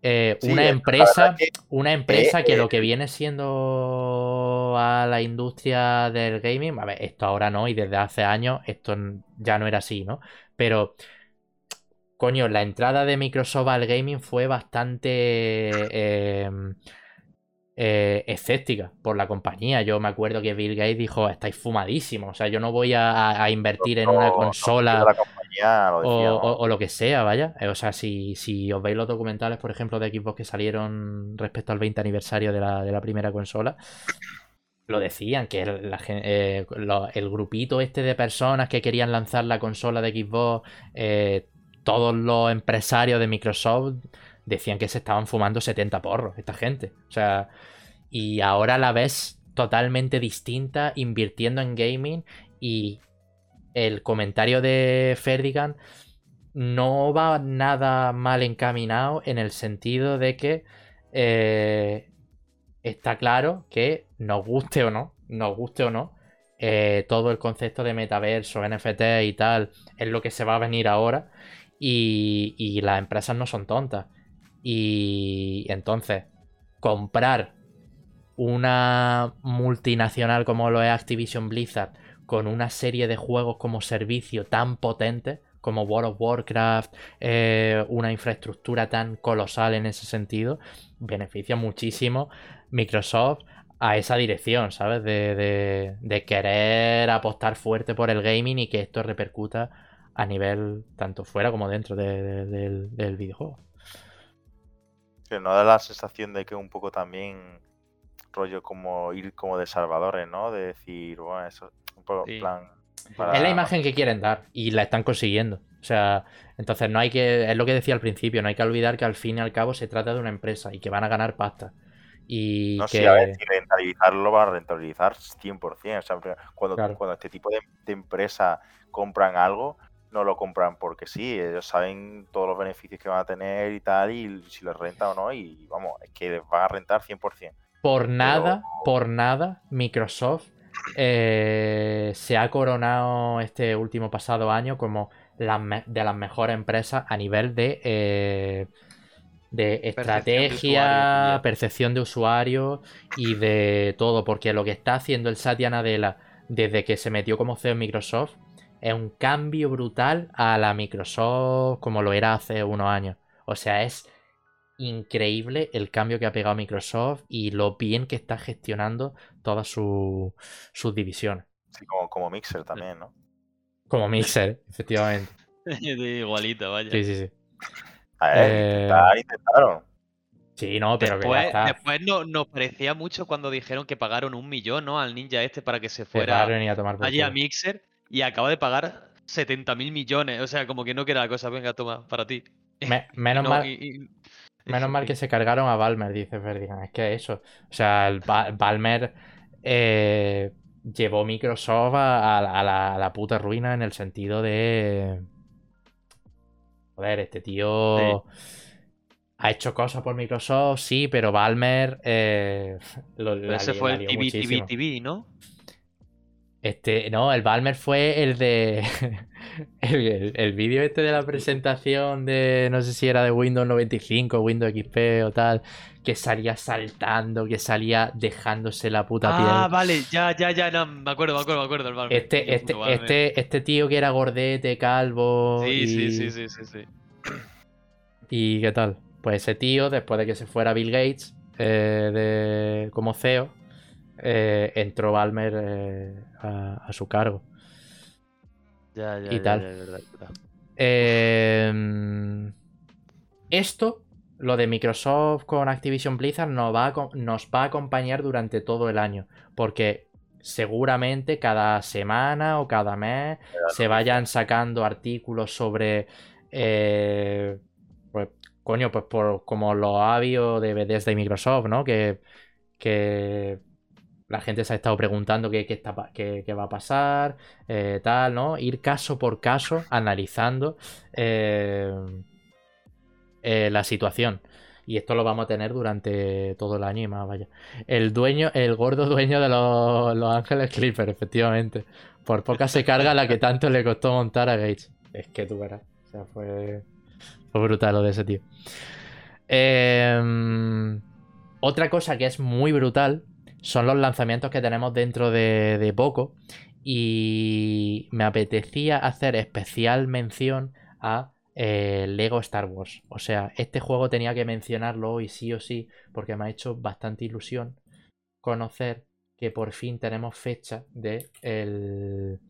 Eh, Sí, una empresa, que, una empresa eh, que eh, lo que viene siendo a la industria del gaming, a ver, esto ahora no, y desde hace años esto ya no era así, ¿no? Pero, coño, la entrada de Microsoft al gaming fue bastante em, eh, escéptica por la compañía. Yo me acuerdo que Bill Gates dijo, estáis fumadísimos, o sea, yo no voy a, invertir en una no- consola la compañía lo o, decía, ¿no? o- o lo que sea, vaya. Eh, O sea, si, si os veis los documentales, por ejemplo, de Xbox que salieron respecto al 20 aniversario de la, de la primera consola, lo decían, que la eh, lo- el grupito este de personas que querían lanzar la consola de Xbox, eh, todos los empresarios de Microsoft decían que se estaban fumando 70 porros, esta gente. O sea, y ahora la ves totalmente distinta, invirtiendo en gaming y el comentario de Ferdigan no va nada mal encaminado en el sentido de que eh, está claro que nos guste o no, nos guste o no, eh, todo el concepto de metaverso, NFT y tal es lo que se va a venir ahora y, y las empresas no son tontas. Y entonces, comprar una multinacional como lo es Activision Blizzard con una serie de juegos como servicio tan potentes como World of Warcraft, eh, una infraestructura tan colosal en ese sentido, beneficia muchísimo Microsoft a esa dirección, ¿sabes? De, de- de querer apostar fuerte por el gaming y que esto repercuta a nivel tanto fuera como dentro de- de- del, del videojuego. Que no da la sensación de que un poco también rollo como ir como de salvadores, ¿no? De decir, bueno, eso, un poco en Sí. plan... Es la imagen que quieren dar y la están consiguiendo. O sea, entonces no hay que, es lo que decía al principio, no hay que olvidar que al fin y al cabo se trata de una empresa y que van a ganar pasta. Y No que... sé, a ver, si rentabilizarlo lo van a rentabilizar 100%. O sea, cuando, Claro. cuando este tipo de, de empresas compran algo, no lo compran porque sí. Ellos saben todos los beneficios que van a tener y tal, y si les renta o no. Y vamos, es que les van a rentar 100%. Por nada, por nada, Microsoft eh, se ha coronado este último pasado año como la de las mejores empresas a nivel de, eh, de estrategia, usuario, percepción de usuario y de todo, porque lo que está haciendo el Satya Nadella desde que se metió como CEO en Microsoft es un cambio brutal a la Microsoft como lo era hace unos años. O sea, es increíble el cambio que ha pegado Microsoft y lo bien que está gestionando todas su- sus divisiones. Así como, como Mixer también, ¿no? Como Mixer, efectivamente. Igualito, vaya. Sí, sí, sí. A ver, Eh, intentar, intentaron. Sí, no, pero que ya Después, está. después no- nos parecía mucho cuando dijeron que pagaron un millón, ¿no? Al ninja este para que se fuera allí a. Mixer y acaba de pagar 70 mil millones. O sea, como que no queda la cosa, venga, toma, para ti. Me- menos, No, mal, y- y- menos mal que se cargaron a Balmer, dice Ferdinand. Es que eso. O sea, el Ba- Balmer eh, llevó Microsoft a, a la, a la- a la puta ruina en el sentido de. Joder, este tío. Ha hecho cosas por Microsoft, sí, pero Balmer eh, lo, Pero ese fue el TV, TV. TV, ¿no? Este, no, el Balmer fue el de. el, el- el vídeo este de la presentación de. No sé si era de Windows 95, Windows XP o tal. Que salía saltando, que salía dejándose la puta piel. Ah, vale, ya, ya, ya, no, me acuerdo, me acuerdo, me acuerdo. El Balmer. Este, este, Balmer. este, este tío que era gordete, calvo. Sí, y... sí, sí, sí, sí, sí. ¿Y qué tal? Pues ese tío, después de que se fuera Bill Gates eh, de, como CEO, eh, entró Balmer eh, a, a su cargo. Ya, ya, Y ya, tal. ya, verdad. Eh, esto, lo de Microsoft con Activision Blizzard, nos va, a, nos va a acompañar durante todo el año. Porque seguramente cada semana o cada mes se vayan sacando artículos sobre. eh, pues, coño, pues por como lo ha habido de, desde Microsoft, ¿no? Que, que la gente se ha estado preguntando qué, qué va a pasar, eh, tal, ¿no? Ir caso por caso, analizando eh, eh, la situación. Y esto lo vamos a tener durante todo el año y más, vaya. El dueño, el gordo dueño de los, los Ángeles Clippers, efectivamente. Por poca se carga la que tanto le costó montar a Gates. es que tú verás. O sea, fue, fue brutal lo de ese tío. Em, otra cosa que es muy brutal son los lanzamientos que tenemos dentro de, de poco. Y me apetecía hacer especial mención a eh, Lego Star Wars. O sea, este juego tenía que mencionarlo hoy sí o sí, porque me ha hecho bastante ilusión conocer que por fin tenemos fecha de el,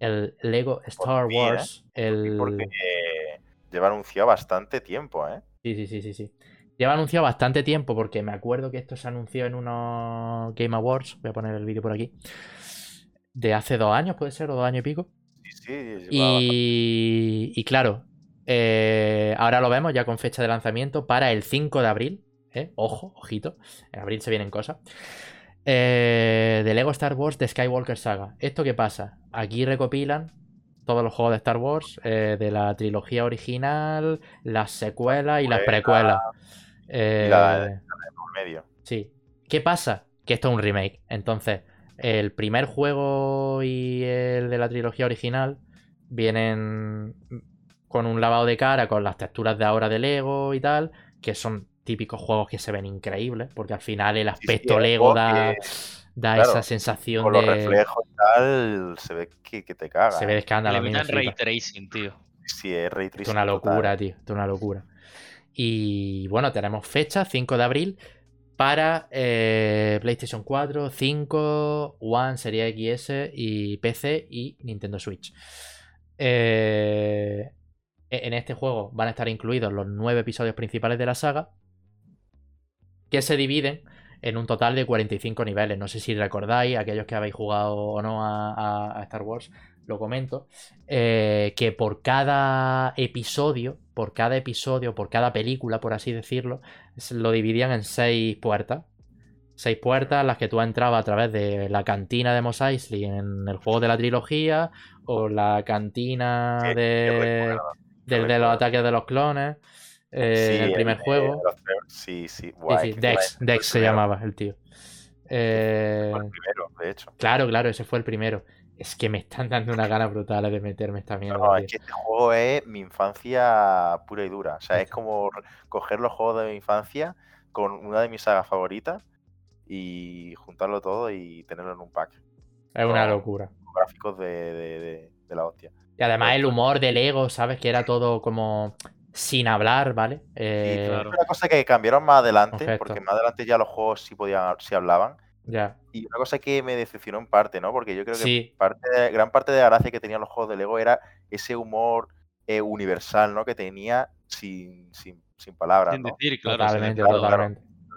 el Lego Star ¿eh? Wars. El... Porque eh, lleva anunciado bastante tiempo, ¿eh? Sí, sí, sí, sí, sí. Lleva anunciado bastante tiempo porque me acuerdo que esto se anunció en unos Game Awards. Voy a poner el vídeo por aquí. De hace dos años, puede ser, o dos años y pico. Sí, sí. Y, y claro, eh, ahora lo vemos ya con fecha de lanzamiento para el 5 de abril. ¿eh? Ojo, ojito. En abril se vienen cosas. Eh, de Lego Star Wars de Skywalker Saga. ¿Esto qué pasa? Aquí recopilan todos los juegos de Star Wars eh, de la trilogía original, las secuelas y las precuelas. Eh, la- por medio. Sí. ¿Qué pasa? Que esto es un remake. Entonces, el primer juego y el de la trilogía original vienen con un lavado de cara, con las texturas de ahora de Lego y tal, que son típicos juegos que se ven increíbles, porque al final el sí, aspecto el Lego da, que- da claro, esa sensación Con los de... reflejos y tal, se ve que, que te caga. Se ve de ¿eh? escándalo. Le metan ray tracing, tío. Sí, es ray Esto es tracing una total. locura, tío. Es una locura. Y bueno, tenemos fecha, 5 de abril, para eh, PlayStation 4, 5, One, Serie XS y PC y Nintendo Switch. Eh, en este juego van a estar incluidos los nueve episodios principales de la saga, que se dividen en un total de 45 niveles. No sé si recordáis, aquellos que habéis jugado o no a Star Wars, lo comento. eh, que por cada episodio, por cada episodio, por cada película, por así decirlo, lo dividían en seis puertas. Seis puertas las que tú entrabas a través de la cantina de Mos Eisley en el juego de la trilogía o la cantina Sí, de, los ataques de los clones eh, Sí, en el primer juego. los Sí, sí. Dex, Dex se llamaba el tío. Eh, fue el primero, de hecho. claro, claro, ese fue el primero. Es que me están dando unas ganas brutales de meterme esta mierda. No, tío. es que este juego es mi infancia pura y dura. O sea, es como coger los juegos de mi infancia con una de mis sagas favoritas y juntarlo todo y tenerlo en un pack. Es una locura. Gráficos de, de- de- de la hostia. Y además el humor del ego, ¿sabes? Que era todo como sin hablar, ¿vale? Y Eh, claro. una cosa que cambiaron más adelante, Perfecto. porque más adelante ya los juegos sí podían, sí hablaban. Ya. Y una cosa que me decepcionó en parte, ¿no? Porque yo creo que Sí, parte de- gran parte de la gracia que tenían los juegos de Lego era ese humor eh, universal, ¿no? Que tenía sin, sin, sin palabras, Sin ¿no? decir, claro. totalmente, claro.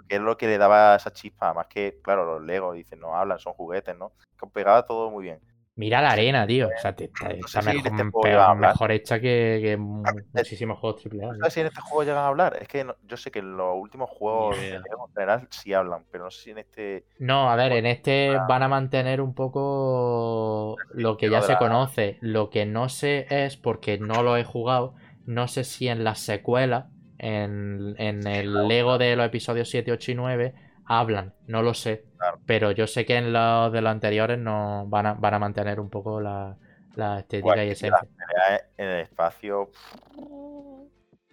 Que es lo que le daba esa chispa, más que, claro, los Lego dicen, no hablan, son juguetes, ¿no? Que pegaba todo muy bien. Mira la arena, tío. O sea, te- te- No está sé si mejor, este peor- hecha que, que mu- muchísimos juegos AAA. ¿No sabes si en este juego llegan a hablar? Es que no- yo sé que en los últimos juegos. Lego en general sí hablan, pero no sé si en este... No, a ver, en este van a mantener un poco lo que ya se conoce. Lo que no sé es, porque no lo he jugado, no sé si en las secuelas, en, en el Lego de los episodios 7, 8 y 9, hablan. No lo sé. Claro. Pero yo sé que en los de los anteriores no van a, van a mantener un poco la, la estética y esencia. en el espacio...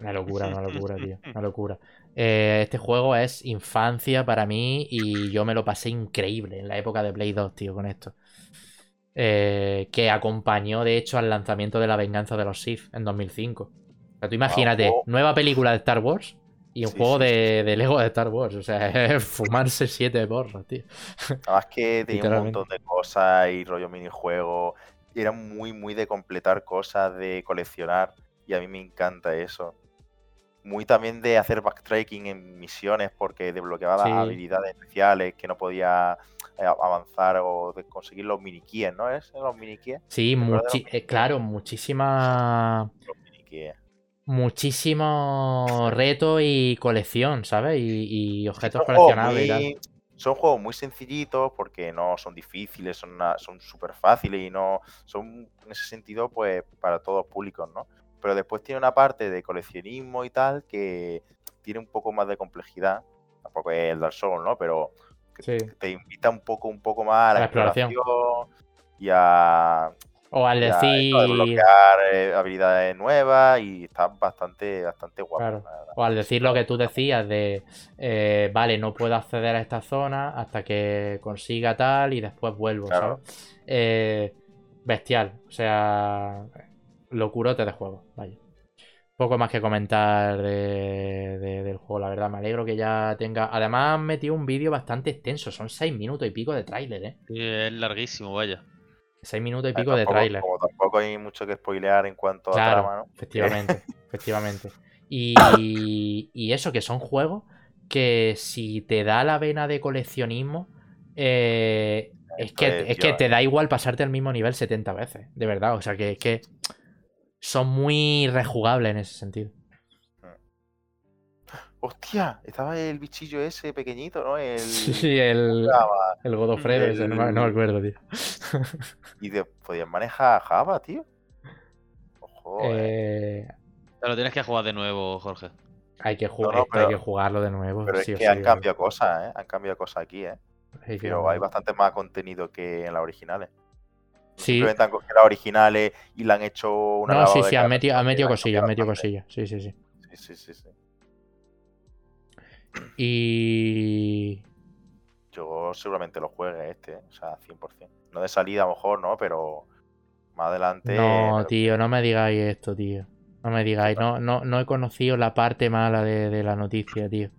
Una locura, una locura, tío. Una locura. Eh, este juego es infancia para mí y yo me lo pasé increíble en la época de Play 2, tío, con esto. Eh, que acompañó, de hecho, al lanzamiento de La Venganza de los Sith en 2005. O sea, tú imagínate, juego. nueva película de Star Wars y un Sí, juego sí, de, de Lego de Star Wars. O sea, fumarse siete borras, tío. Además que tenía un montón de cosas y rollo minijuego. Y era muy, muy de completar cosas, de coleccionar. Y a mí me encanta eso. Muy también de hacer backtracking en misiones porque desbloqueaba Sí. habilidades especiales que no podía eh, avanzar o de conseguir los mini keys, ¿no? ¿Es los mini keys? Sí, ¿Te acuerdas de muchi- los eh, claro, muchísima. Los mini keys. Muchísimo reto y colección, ¿sabes? Y, y objetos Son coleccionables y tal. Son juegos muy sencillitos porque no son difíciles, son una- son súper fáciles y no son en ese sentido pues para todos públicos, ¿no? Pero después tiene una parte de coleccionismo y tal que tiene un poco más de complejidad. Tampoco es el Dark Souls, ¿no? Pero que Sí. te invita un poco, un poco más a la, A la exploración. exploración y a, O al decir. esto de bloquear eh, habilidades nuevas y está bastante, bastante guapo. Claro. O al decir lo que tú decías de, eh, vale, no puedo acceder a esta zona hasta que consiga tal y después vuelvo, Claro. ¿sabes? Eh, bestial, o sea, locurote de juego, vaya. Poco más que comentar de- de- del juego, la verdad, me alegro que ya tenga... Además han metido un vídeo bastante extenso, son seis minutos y pico de tráiler, ¿eh? Sí, es larguísimo, vaya. Seis minutos y Eh, pico de tráiler. Tampoco hay mucho que spoilear en cuanto a Claro, trama, ¿no? efectivamente, efectivamente. Y, y eso, que son juegos que si te da la vena de coleccionismo, eh, es, que, es que te da igual pasarte el mismo nivel 70 veces, de verdad. O sea, que, que son muy rejugables en ese sentido. Hostia, estaba el bichillo ese pequeñito, ¿no? El... Sí, el, Java. el Godofredo, ese, no, me- no me El- acuerdo, tío. Y de... podían manejar Java, tío. Ojo, eh. Eh, Pero tienes que jugar de nuevo, Jorge. hay, que ju- No, no, esto hay pero- que jugarlo de nuevo. Pero es sí que sí, han cambiado cosas, ¿eh? Han cambiado cosas aquí, ¿eh? Pero hay bastante más contenido que en las originales. Sí. Simplemente han cogido las originales y le han hecho una No, sí, sí, han metido, han metido cosillas, han metido cosillas. Sí, sí, sí. Sí, sí, sí, sí. Y. Yo seguramente lo juegue este, ¿eh? o sea, 100%. No de salida a lo mejor, ¿no? Pero más adelante... No, tío, no me digáis esto, tío. No me digáis, no, no, no he conocido la parte mala de, de la noticia, tío.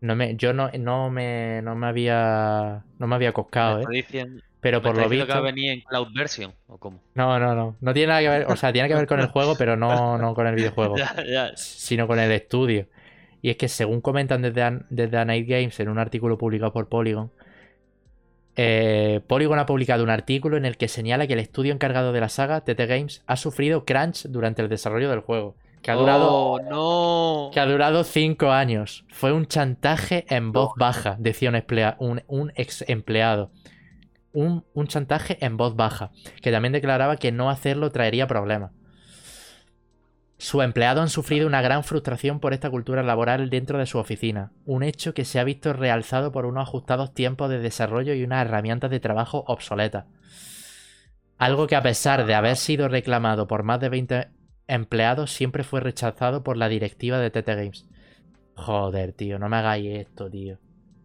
No me, yo no, no me, no me había, no me había ¿Me coscado, ¿eh? diciendo, Pero por lo diciendo que va a visto, venir en Cloud Version? ¿O cómo? no, no, no, no tiene nada que ver, o sea, tiene que ver con el juego, pero no, no con el videojuego, Ya, ya. sino con el estudio. Y es que según comentan desde, An- desde A Night Games en un artículo publicado por Polygon, eh, Polygon ha publicado un artículo en el que señala que el estudio encargado de la saga, TT Games, ha sufrido crunch durante el desarrollo del juego, que ha durado, ¡Oh, no! que ha durado cinco años. Fue un chantaje en voz baja, decía un, emplea- un, un ex empleado. Un, un chantaje en voz baja, que también declaraba que no hacerlo traería problemas. Sus empleados han sufrido una gran frustración por esta cultura laboral dentro de su oficina, un hecho que se ha visto realzado por unos ajustados tiempos de desarrollo y unas herramientas de trabajo obsoletas. Algo que a pesar de haber sido reclamado por más de 20 empleados, siempre fue rechazado por la directiva de TT Games. Joder, tío, no me hagáis esto, tío.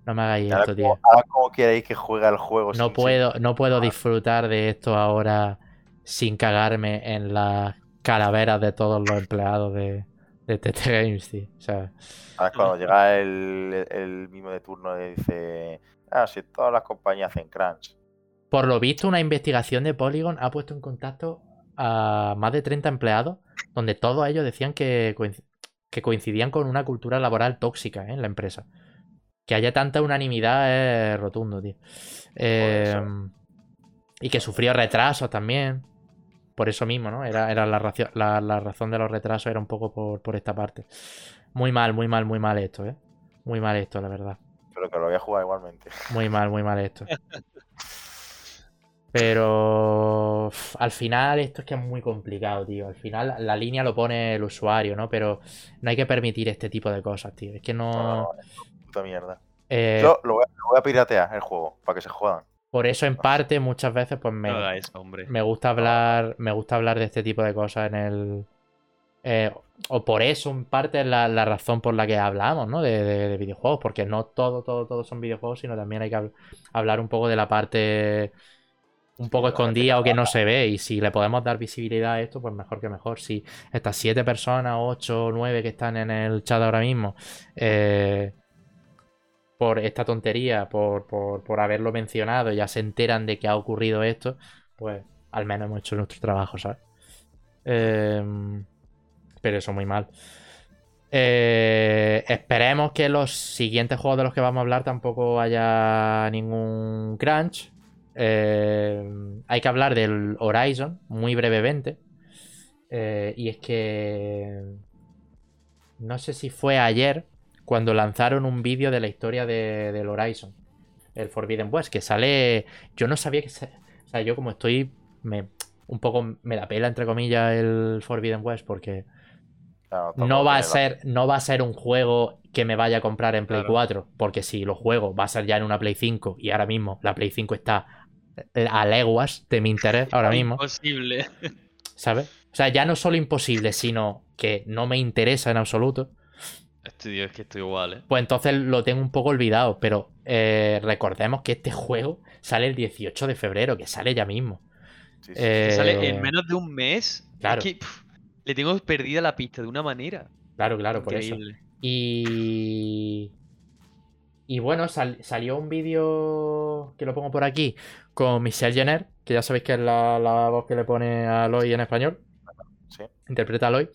No me hagáis Ahora esto, como, tío. ahora como queréis que juegue el juego No puedo, no puedo disfrutar de esto ahora sin cagarme en las calaveras de todos los empleados de, de TT Games, tío. O sea, Ahora es cuando llega el, el mismo de turno y dice... Ah, si todas las compañías hacen crunch. por lo visto, una investigación de Polygon ha puesto en contacto a más de 30 empleados, donde todos ellos decían que, que coincidían con una cultura laboral tóxica ¿eh? en la empresa. Que haya tanta unanimidad es rotundo, tío. Eh, y que sufrió retrasos también. Por eso mismo, ¿no? Era, era la, la, la razón de los retrasos era un poco por, por esta parte. Muy mal, muy mal, muy mal esto, ¿eh? Muy mal esto, la verdad. Pero que lo voy a jugar igualmente. Muy mal, muy mal esto. Pero uf, al final esto es que es muy complicado, tío. Al final la línea lo pone el usuario, ¿no? Pero no hay que permitir este tipo de cosas, tío. Es que No, no... no, puta mierda. eh, Yo lo voy, a, lo voy a piratear el juego, para que se jodan. Por eso en parte muchas veces pues me, No me gusta hablar me gusta hablar de este tipo de cosas en el eh, o por eso en parte es la, la razón por la que hablamos no de, de- de videojuegos porque no todo todo todo son videojuegos sino también hay que hab- hablar un poco de la parte un poco escondida o que no se ve y si le podemos dar visibilidad a esto pues mejor que mejor. Si estas siete personas ocho o nueve que están en el chat ahora mismo eh, por esta tontería, por, por, por haberlo mencionado, ya se enteran de que ha ocurrido esto, pues al menos hemos hecho nuestro trabajo, ¿sabes? Em, pero eso muy mal. Eh, esperemos que los siguientes juegos de los que vamos a hablar tampoco haya ningún crunch. Em, hay que hablar del Horizon muy brevemente. Eh, y es que no sé si fue ayer cuando lanzaron un vídeo de la historia de- del Horizon, el Forbidden West, que sale. Yo no sabía que. se- O sea, yo como estoy. Me, un poco me la pela, entre comillas, el Forbidden West, porque Claro, no va a ser. No va a ser un juego que me vaya a comprar en Play Claro. 4. Porque si lo juego, va a ser ya en una Play 5. Y ahora mismo la Play 5 está eh, a leguas de mi interés ahora mismo, Imposible. ¿sabes? O sea, ya no solo imposible, sino que no me interesa en absoluto. Estoy, es que estoy igual, ¿eh? Pues entonces lo tengo un poco olvidado, pero eh, recordemos que este juego sale el 18 de febrero, que sale ya mismo. Sí, sí, sí. Eh, Sale en menos de un mes. claro. Es que le tengo perdida la pista de una manera. Claro, claro, por eso. Y. Y bueno, sal- salió un vídeo que lo pongo por aquí con Michelle Jenner, que ya sabéis que es la, la voz que le pone a Aloy en español. Interpreta a Aloy.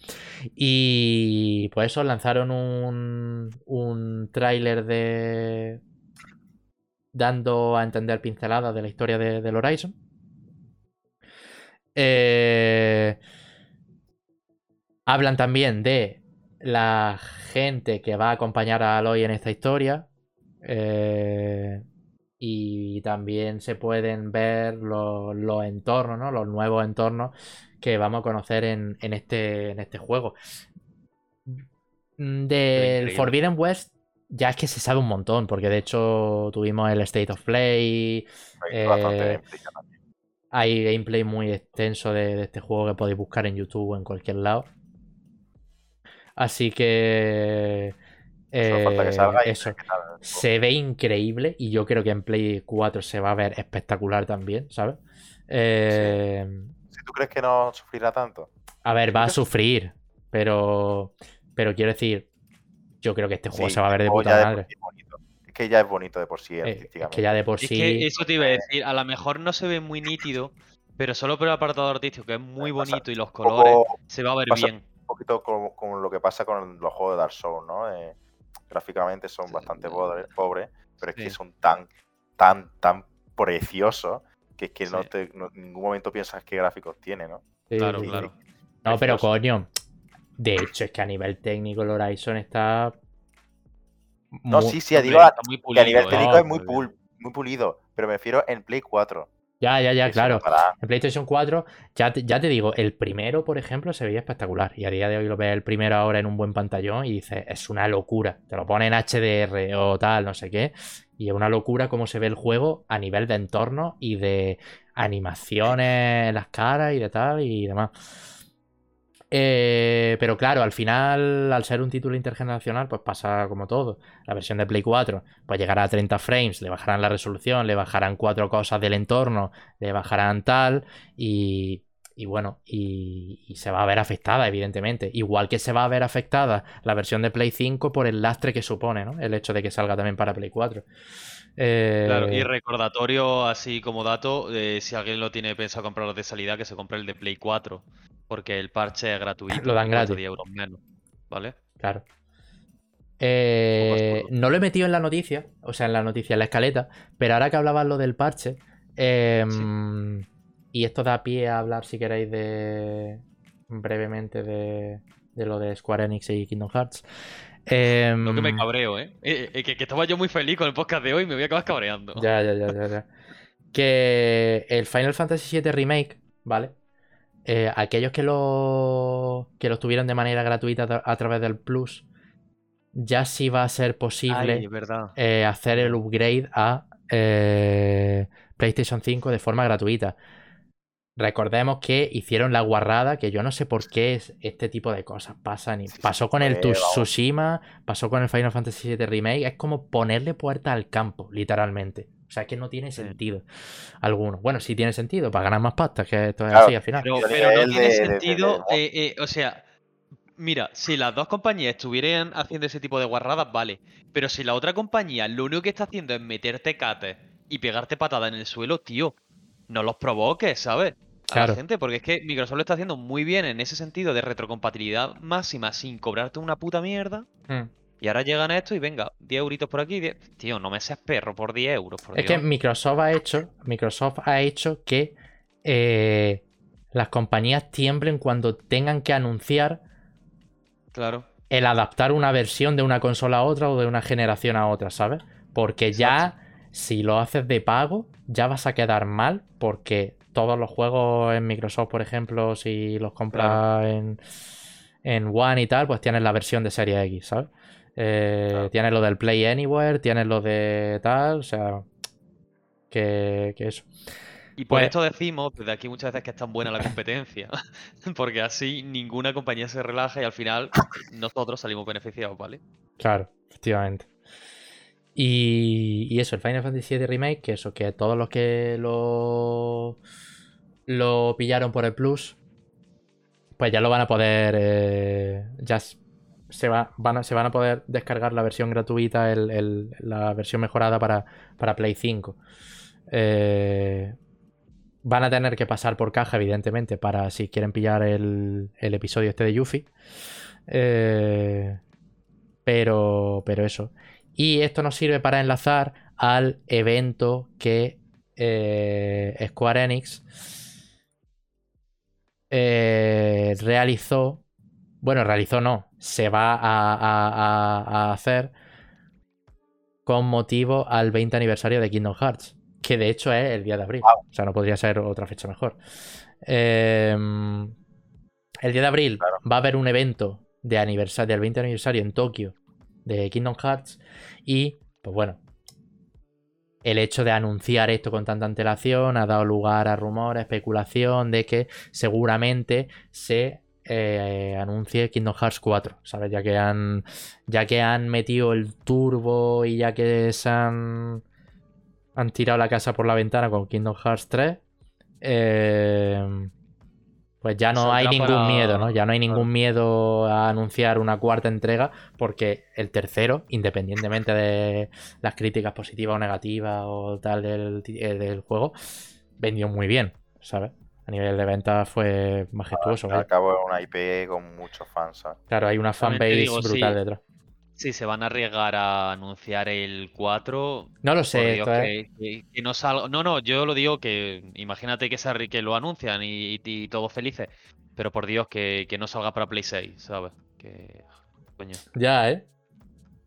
Y pues eso, lanzaron un, un tráiler de. dando a entender pinceladas de la historia de- del Horizon. Eh, hablan también de la gente que va a acompañar a Aloy en esta historia. eh, y también se pueden ver los, los entornos, ¿no? Los nuevos entornos que vamos a conocer en, en este, en este juego. Mm, Del. Forbidden West ya es que se sabe un montón, porque de hecho tuvimos el State of Play, Hay eh, hay gameplay muy extenso de, de este juego que podéis buscar en YouTube o en cualquier lado. Así que. Solo falta que eh, salga eso. Se ve increíble y yo creo que en Play 4 se va a ver espectacular también, ¿sabes? Eh, tú crees que no sufrirá tanto, A ver, va a sufrir, pero. Pero quiero decir, yo creo que este juego sí, se va a ver de puta ya de madre. por sí es bonito. Es que ya es bonito de por sí, Eh, es artísticamente. que ya de por Es sí. que eso te iba a decir, a lo mejor no se ve muy nítido, pero solo por el apartado artístico, que es muy Pasa bonito y los colores, poco- se va a ver pasa- bien. un poquito como, como lo que pasa con los juegos de Dark Souls, ¿no? Eh, gráficamente son Sí, bastante pobres, pobres, pero es Sí. que son tan, tan, tan preciosos que es que no Sí. te, no- en ningún momento piensas qué gráficos tiene, ¿no? Sí, Claro, sí, claro. No, pero coño. De hecho, es que a nivel técnico el Horizon está. No, sí, sí, digo a- está muy que a nivel ¿eh? técnico no, es muy, pul- muy pulido, pero me refiero en Play 4. Ya, ya, ya, claro. En PlayStation 4, ya te, ya te digo, el primero, por ejemplo, se veía espectacular. Y a día de hoy lo ves el primero ahora en un buen pantallón y dices, es una locura. Te lo pone en HDR o tal, no sé qué. Y es una locura cómo se ve el juego a nivel de entorno y de animaciones en las caras y de tal y demás. Eh, pero claro, al final, al ser un título intergeneracional, pues pasa como todo. La versión de Play 4, pues llegará a 30 frames, le bajarán la resolución, le bajarán cuatro cosas del entorno, le bajarán tal, y, y bueno, y, y se va a ver afectada, evidentemente. Igual que se va a ver afectada la versión de Play 5 por el lastre que supone, ¿no? El hecho de que salga también para Play 4. Eh, Claro, y recordatorio así como dato, eh, si alguien lo tiene pensado comprar de salida, que se compre el de Play 4, porque el parche es gratuito. Lo dan gratis. 10 euros menos, ¿vale? Claro. Eh, no lo he metido en la noticia, o sea, en la noticia, en la escaleta, pero ahora que hablabas lo del parche, em, y esto da pie a hablar, si queréis, de brevemente de, de lo de Square Enix y Kingdom Hearts. Em, Lo que me cabreo, ¿eh? Eh, eh, que, que estaba yo muy feliz con el podcast de hoy y me voy a acabar cabreando. Ya, ya, ya, ya, ya. Que el Final Fantasy VII Remake, ¿vale? Eh, aquellos que lo, que lo tuvieron de manera gratuita a tra- a través del Plus, ya sí va a ser posible Ay, es verdad. eh, hacer el upgrade a eh, PlayStation 5 de forma gratuita. Recordemos que hicieron la guarrada, que yo no sé por qué es- este tipo de cosas pasan. Y pasó con el. Tsushima, pasó con el Final Fantasy VII Remake. Es como ponerle puerta al campo, literalmente. O sea, es que no tiene Sí. sentido alguno. Bueno, sí tiene sentido, para ganar más pasta, que esto es Claro, así al final. Pero, no tiene sentido, eh, eh, o sea, mira, si las dos compañías estuvieran haciendo ese tipo de guarradas, vale. Pero si la otra compañía lo único que está haciendo es meterte cates y pegarte patada en el suelo, tío, no los provoques, ¿sabes? A la gente, porque es que Microsoft lo está haciendo muy bien en ese sentido de retrocompatibilidad máxima sin cobrarte una puta mierda. Mm. Y ahora llegan a esto y venga, 10 euritos por aquí. 10 Tío, no me seas perro por 10 euros, por Es que. Microsoft ha hecho, Microsoft ha hecho que eh, las compañías tiemblen cuando tengan que anunciar Claro. el adaptar una versión de una consola a otra o de una generación a otra, ¿sabes? Porque ya, si lo haces de pago, ya vas a quedar mal porque todos los juegos en Microsoft, por ejemplo, si los compras en, en One y tal, pues tienes la versión de Serie X, ¿sabes? Eh, Claro. Tienes lo del Play Anywhere, tienes lo de tal, o sea... que, que eso. Y por Pues- esto decimos desde aquí muchas veces que es tan buena la competencia, porque así ninguna compañía se relaja y al final nosotros salimos beneficiados, ¿vale? Claro, efectivamente. Y, y eso, el Final Fantasy VII Remake, que eso, que todos los que lo, lo pillaron por el Plus, pues ya lo van a poder. eh, ya se, va- van a, se van a poder descargar la versión gratuita, el- la versión mejorada para, para Play 5. Eh, van a tener que pasar por caja, evidentemente, para si quieren pillar el, el episodio este de Yuffie. Eh, pero, pero eso. Y esto nos sirve para enlazar al evento que Square Enix eh, realizó. Bueno, realizó no. Se va a, a- a- a hacer con motivo al 20 aniversario de Kingdom Hearts. Que de hecho es el día de abril. O sea, no podría ser otra fecha mejor. Em, el día de abril Claro. va a haber un evento de aniversario, del 20 aniversario en Tokio de Kingdom Hearts. Y, pues bueno, el hecho de anunciar esto con tanta antelación ha dado lugar a rumores, especulación de que seguramente se eh, anuncie Kingdom Hearts 4, ¿sabes? Ya que han ya que han metido el turbo y ya que se han han tirado la casa por la ventana con Kingdom Hearts 3, eh, pues ya no hay ningún para- miedo, ¿no? Ya no hay ningún miedo a anunciar una cuarta entrega porque el tercero, independientemente de las críticas positivas o negativas o tal del, eh, del juego, vendió muy bien, ¿sabes? A nivel de ventas fue majestuoso. Al cabo es una IP con muchos fans. ¿sabes? Claro, hay una fanbase brutal sí. detrás. Si se van a arriesgar a anunciar el 4, No lo sé, Dios, que, que- que no salga. No, no, yo lo digo que imagínate que, se que lo anuncian y, y- y todos felices, pero por Dios que, que no salga para Play 6, ¿sabes? Que. Coño. Ya, ¿eh?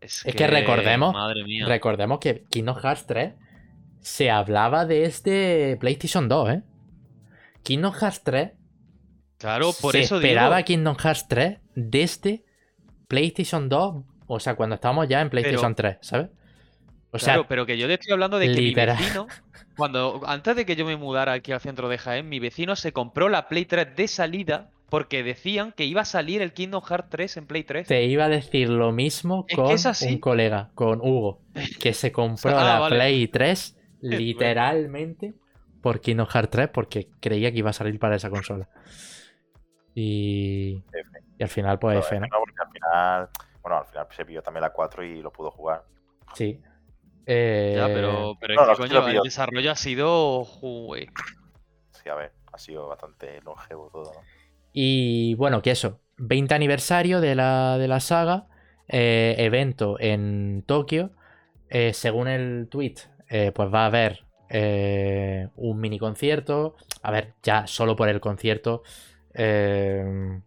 Es, Es que recordemos- Madre mía. Recordemos que Kingdom Hearts 3 se hablaba desde PlayStation 2, ¿eh? Kingdom Hearts 3 claro, por se eso esperaba digo. Kingdom Hearts 3 desde PlayStation 2, o sea, cuando estábamos ya en PlayStation 3, ¿sabes? O sea, Claro, pero que yo te estoy hablando de que mi vecino, cuando antes de que yo me mudara aquí al centro de Jaén, mi vecino se compró la Play 3 de salida porque decían que iba a salir el Kingdom Hearts 3 en Play 3. te iba a decir lo mismo Es que con un colega, con Hugo, que se compró Ah, la vale. Play 3 literalmente por Kingdom Hearts 3 porque creía que iba a salir para esa consola. Y, y al final, pues F, ¿no? no, porque al final, bueno, al final se pilló también la 4 y lo pudo jugar. Sí. Eh, Ya, pero, pero no, no, coño, el desarrollo ha sido. jue- Sí, a ver, ha sido bastante longevo todo, ¿no? Y bueno, que eso, 20 aniversario de la, de la saga, eh, evento en Tokio. eh, según el tweet, eh, pues va a haber eh, un mini concierto. A ver, ya solo por el concierto eh,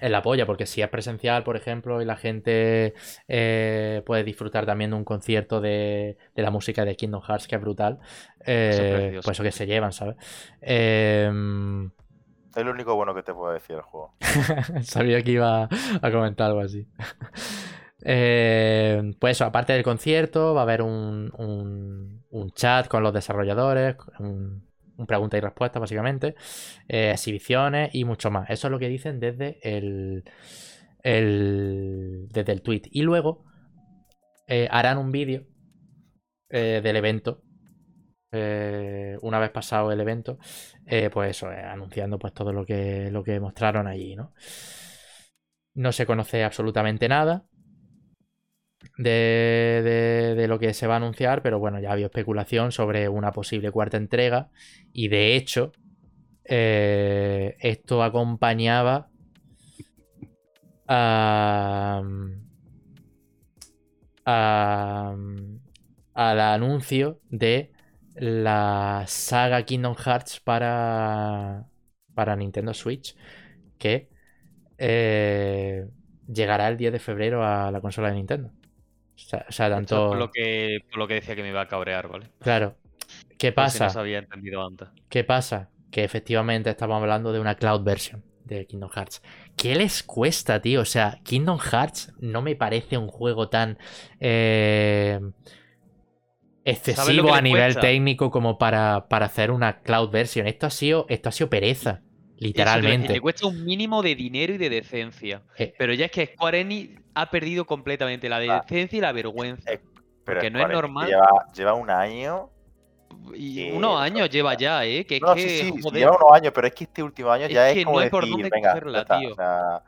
es la polla, porque si es presencial, por ejemplo, y la gente eh, puede disfrutar también de un concierto de, de la música de Kingdom Hearts, que es brutal, eh, precioso. pues eso que se llevan, ¿sabes? Em, Es lo único bueno que te puedo decir del juego. Sabía que iba a comentar algo así. Eh, pues eso, aparte del concierto, va a haber un, un- un chat con los desarrolladores, un, un pregunta y respuesta, básicamente, eh, exhibiciones y mucho más. Eso es lo que dicen desde el, el- desde el tweet. Y luego eh, harán un vídeo eh, del evento. una vez pasado el evento, pues eso, anunciando pues todo lo que, lo que mostraron allí, ¿no? No se conoce absolutamente nada de, de- lo que se va a anunciar, pero bueno, ya había especulación sobre una posible cuarta entrega y de hecho eh, esto acompañaba a, a- al anuncio de la saga Kingdom Hearts para, para Nintendo Switch, que eh, llegará el 10 de febrero a la consola de Nintendo. O sea, tanto... por lo, que, por lo que decía que me iba a cabrear, ¿vale? Claro. ¿Qué si pasa? no se había entendido antes. ¿Qué pasa? Que efectivamente estamos hablando de una cloud version de Kingdom Hearts. ¿Qué les cuesta, tío? O sea, Kingdom Hearts no me parece un juego tan... eh, excesivo a nivel cuesta? técnico como para, para hacer una cloud version. Esto ha sido, esto ha sido pereza, Te literalmente. Le cuesta un mínimo de dinero y de decencia. Eh, Pero ya es que Square Enix ha perdido completamente la Ah. decencia y la vergüenza. Eh, Porque no es normal. Lleva, lleva un año. Y que- unos años lleva ya, ¿eh? Que es No, que, sí, sí, sí, joder, lleva unos años, pero es que este último año Es ya que es como no hay por decir, dónde venga, cogerla, está. tío. O sea,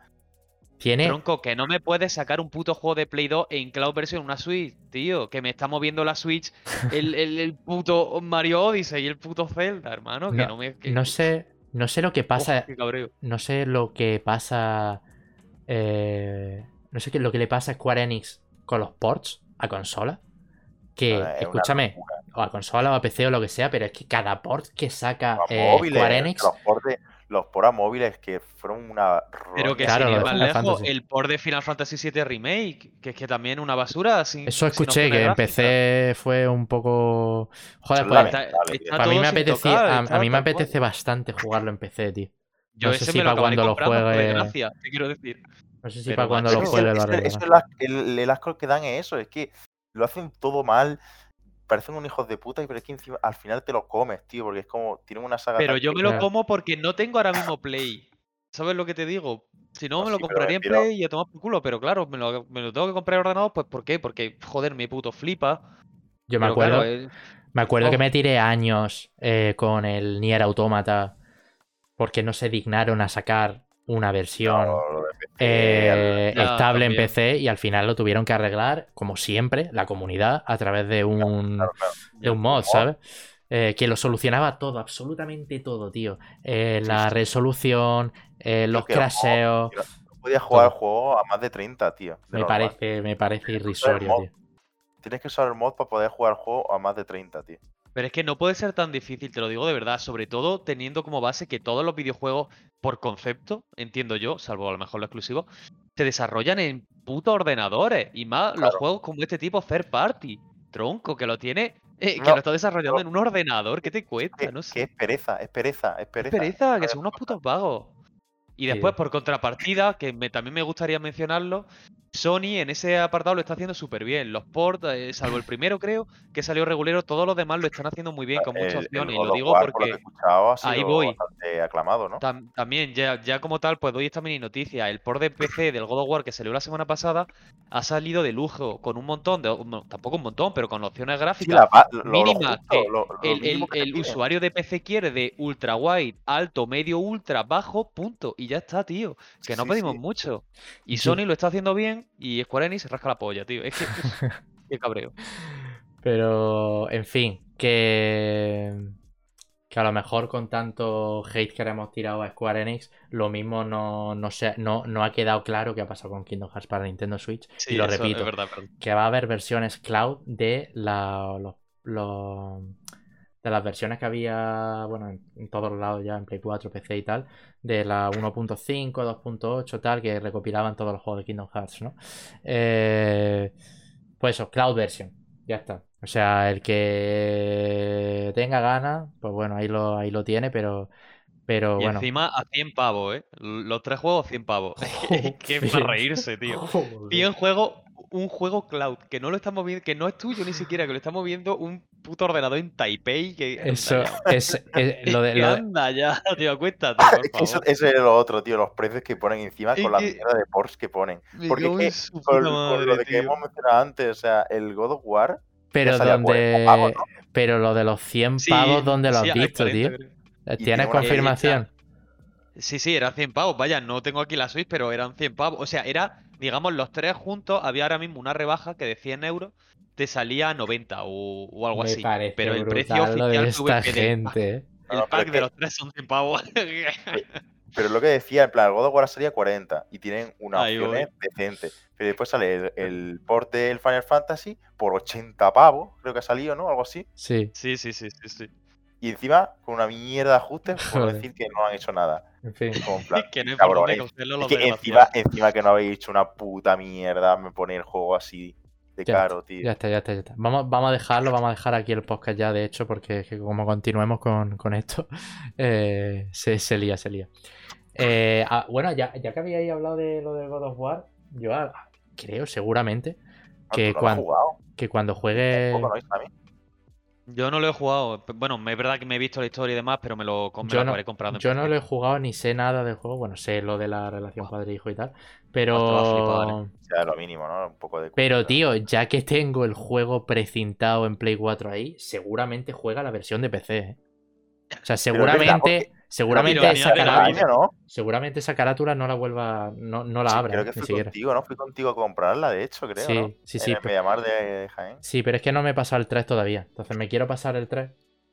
tiene, Tronco, que no me puedes sacar un puto juego de Play 2 en cloud version una Switch, tío. Que me está moviendo la Switch el, el- el puto Mario Odyssey y el puto Zelda, hermano. Que no, me. que- no sé, no sé lo que pasa, no sé lo que pasa, eh, no sé qué lo que le pasa a Square Enix con los ports a consola. Que, escúchame, o a consola o a PC o lo que sea, pero es que cada port que saca eh, móviles, Square Enix, los los pora móviles que fueron una Pero que Claro, sin ir más lejos, Fantasy. el port de Final Fantasy VII Remake, que es que también una basura. Sin, eso escuché que en. PC fue un poco... Joder, pues, Está, está a mí me sin apetecía, tocar, a, está a mí me tal cual. apetece bastante jugarlo en PC, tío. Yo no sé ese si me lo pa' acabaré cuando lo por juegue- desgracia, te quiero decir. No sé si Pero, para cuando lo juegue Es lo eso es la- el, el asco que dan es eso, es que lo hacen todo mal, parecen un hijos de puta, y pero es que encima al final te los comes, tío, porque es como, tienen una saga Pero yo me lo como porque no tengo ahora mismo Play. ¿Sabes lo que te digo? Si no, No, me lo sí, compraría en Play y a tomar por culo. Pero claro, me lo, me lo tengo que comprar en ordenador, pues ¿por qué? Porque, joder, me puto flipa. Yo me Pero acuerdo, claro, eh, me acuerdo que me tiré años eh, con el Nier Automata porque no se dignaron a sacar una versión No, eh, estable en también. PC y al final lo tuvieron que arreglar, como siempre, la comunidad a través de un, claro, claro. de un mod, ¿sabes? Eh, que lo solucionaba todo, absolutamente todo, tío. Eh, Sí, la sí. resolución, eh, los crasheos. No podías jugar el Todo. juego a más de 30, tío. de Me normal. parece, me parece irrisorio, tío. Tienes que usar el mod para poder jugar el juego a más de 30, tío. Pero es que no puede ser tan difícil, te lo digo de verdad. Sobre todo teniendo como base que todos los videojuegos, por concepto, entiendo yo, salvo a lo mejor lo exclusivo, se desarrollan en putos ordenadores. Y más los juegos como este tipo third party. Tronco, que lo tiene, eh, que No, lo está desarrollando no. en un ordenador. ¿Qué te cuesta? Que, No que sé. es pereza, es pereza, es Qué pereza. pereza, que son unos putos vagos. Y Sí. después, por contrapartida, que me- también me gustaría mencionarlo, Sony en ese apartado lo está haciendo súper bien. Los ports, eh, salvo el primero creo, que salió regulero, todos los demás lo están haciendo muy bien, con El- muchas el opciones. Y lo digo lo porque ahí voy. Bastante aclamado, ¿no? tam- también, ya, ya como tal, pues doy esta mini noticia. El port de PC del God of War que salió la semana pasada ha salido de lujo, con un montón de... no, tampoco un montón, pero con opciones Sí, gráficas lo mínimas que lo- lo el, que usuario de PC quiere de ultra wide, alto, medio, ultra, bajo, punto. Y ya está, tío. Que no Sí, pedimos sí. mucho. Y Sony lo está haciendo bien y Square Enix se rasca la polla, tío. Es que. qué cabreo. Pero, en fin, que. Que a lo mejor con tanto hate que le hemos tirado a Square Enix, lo mismo no, no, se, no, no ha quedado claro qué ha pasado con Kingdom Hearts para Nintendo Switch. Sí, y lo repito, verdad, que va a haber versiones cloud de la, los, los- de las versiones que había, bueno, en, en todos lados ya, en Play 4, PC y tal, de la 1.5, 2.8, tal, que recopilaban todos los juegos de Kingdom Hearts, ¿no? Eh, pues eso, cloud version, ya está. O sea, el que tenga ganas, pues bueno, ahí lo, ahí lo tiene, pero, pero Y bueno. encima a 100 pavos, ¿eh? Los tres juegos, 100 pavos. Que es para reírse, tío. Joder. 100 juegos, un juego cloud, que no lo estamos viendo, que no es tuyo ni siquiera, que lo estamos viendo un puto ordenador en Taipei. Que Eso es, es- lo de, lo anda ya, tío, acuéstate, Ah, por es que eso, es lo otro, tío, los precios que ponen encima con la mierda de Porsche que ponen. Porque es que con lo de que hemos mencionado antes, o sea, el God of War Pero salía a 40 donde. pavos, ¿no? Pero lo de los 100 Sí, pavos, ¿dónde lo sí, has visto, 40, tío? creo. Y ¿Tienes tiene una confirmación? Sí, sí, eran 100 pavos. Vaya, no tengo aquí la Switch, pero eran 100 pavos. O sea, era, digamos, los tres juntos. Había ahora mismo una rebaja que de 100 euros te salía a 90 o, o algo Me así. Pero el precio brutal lo de oficial pack, gente, ¿eh? El pack es de los tres son 100 pavos. Pero lo que decía, en plan, el God of War salía 40 y tienen unas Ahí opciones decentes. Pero después sale el, el port del Final Fantasy por 80 pavos, creo que ha salido, ¿no? Algo así. Sí, Sí, sí, sí, sí, sí. Y encima, con una mierda de ajustes, por Joder. decir que no han hecho nada. en fin. Como en plan, que no cabrones. Es que encima, encima que no habéis hecho una puta mierda, me pone el juego así de Ya caro, tío. Ya está, ya está, ya está. Vamos, vamos a dejarlo, vamos a dejar aquí el podcast ya, de hecho, porque es que como continuemos con, con esto, eh, se, se lía, se lía. Eh, ah, bueno, ya, ya que habíais hablado de lo del God of War, yo creo seguramente Ah, que no cuando, que cuando juegue... Yo no lo he jugado. Bueno, es verdad que me he visto la historia y demás, pero me lo, me Yo lo no- en Yo no lo he jugado ni sé nada del juego. Bueno, sé lo de la relación Buah. padre-hijo y tal. Pero. flipar, O sea, lo mínimo, ¿no? Un poco de Pero, tío, ya que tengo el juego precintado en Play 4 ahí, seguramente juega la versión de PC. ¿eh? O sea, es verdad, seguramente. Seguramente Pero esa, carátula, ¿no? seguramente esa carátula no la vuelva. No, no la Sí, abra, creo ¿eh? que fui siquiera. contigo, ¿no? Fui contigo a comprarla, de hecho, creo, Sí, ¿no? sí, sí. pero- de Jaén. Sí, pero es que no me he pasado el 3 todavía. Entonces me quiero pasar el 3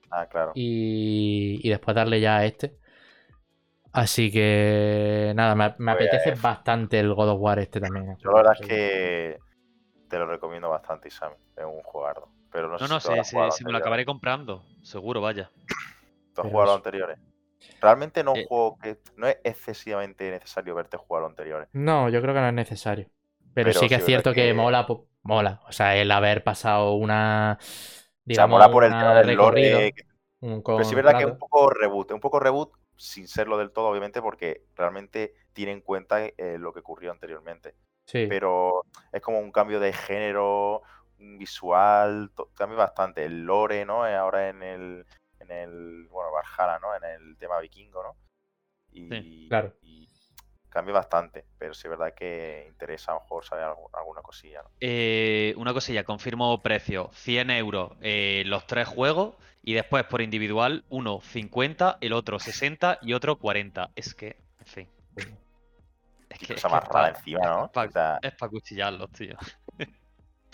Ah, claro. y, y después darle ya a este. Así que nada, me, me Pues, apetece eh, bastante el God of War este también. Yo la verdad es que te lo recomiendo bastante, Isami. Es un jugardo. Pero no, No, sé no, si los sí, me lo acabaré comprando. Seguro, vaya. ¿Tú has Pero jugado los eso. anteriores? Realmente no es Eh. un juego que no es excesivamente necesario verte jugar los anteriores. No, yo creo que no es necesario. Pero, Pero sí que sí, es cierto que... que- mola, mola. O sea, el haber pasado una. o sea, Digamos, mola por el tema del lore. que- Pero sí es verdad que es un poco reboot. Un poco reboot sin serlo del todo, obviamente, porque realmente tiene en cuenta eh, lo que ocurrió anteriormente. Sí. pero es como un cambio de género, un visual, cambia bastante. El lore, ¿no? Eh, Ahora en el, en el, bueno, Valhalla, ¿no? En el tema vikingo, ¿no? Y, claro. y cambia bastante, pero sí es verdad que interesa a lo mejor saber algu- alguna cosilla, ¿no? Eh, una cosilla, confirmo precio. 100 euros eh, los tres juegos y después por individual uno 50, el otro 60 y otro 40. Es que, en fin. Es que, cosa es más que rara pa- encima, ¿no? pa- O sea, es para cuchillarlos, tío.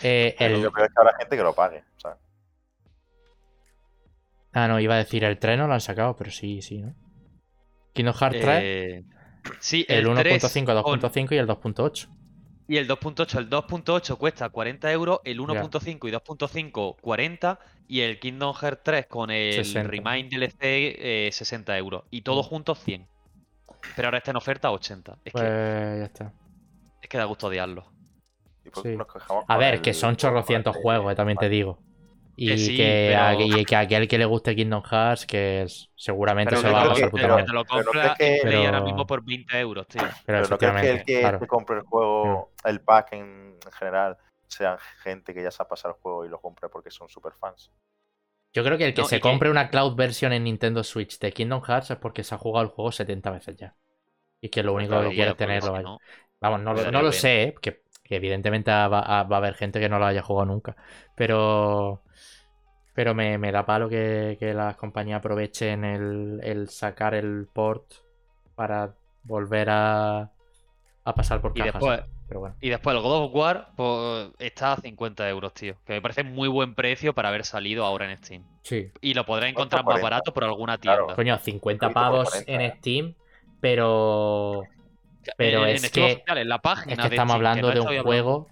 Eh, pero el- lo peor es que habrá gente que lo pague, ¿sabes? Ah, no, iba a decir el 3 no lo han sacado, pero sí, sí, ¿no? Kingdom Hearts 3, Eh, sí, el el 3 1.5, con- 2.5 y el 2.8. Y el 2.8, el 2.8 cuesta 40 euros, el Ya. 1.5 y 2.5 40 y el Kingdom Hearts 3 con el 60. Remind DLC eh, 60 euros y todos Mm. juntos 100. Pero ahora está en oferta 80. Es, Pues que, ya está. es que da gusto odiarlo. Sí. quejamos A ver, el- que son chorrocientos juegos, eh, también te digo. Y Que a, y que a aquel que le guste Kingdom Hearts, que es- seguramente Pero se va a pasar puta pero- madre. te lo pero no en que- Play ahora mismo por 20 euros, tío. Pero, Pero no crees que el que, claro. que compre el juego, el pack en general, sean gente que ya se ha pasado el juego y lo compre porque son super fans. Yo creo que el que No, se que- compre una cloud version en Nintendo Switch de Kingdom Hearts es porque se ha jugado el juego 70 veces ya. Y que lo único claro, que quiere es tenerlo ahí. no, Vamos, no, lo- sé, ¿eh? que, que evidentemente va, a- va a haber gente que no lo haya jugado nunca. Pero. Pero me, me da palo que, que las compañías aprovechen el, el sacar el port para volver a, a pasar por Y cajas. después, Pero bueno. y después el God of War pues, está a 50 euros, tío. Que me parece muy buen precio para haber salido ahora en Steam. Sí. Y lo podrás encontrar más 40. barato por alguna Claro. tienda. Coño, 50 Poquito por pavos 40, en ¿eh? Steam, pero. Pero en, es en que- la página Es que de estamos hablando no de un hablando- juego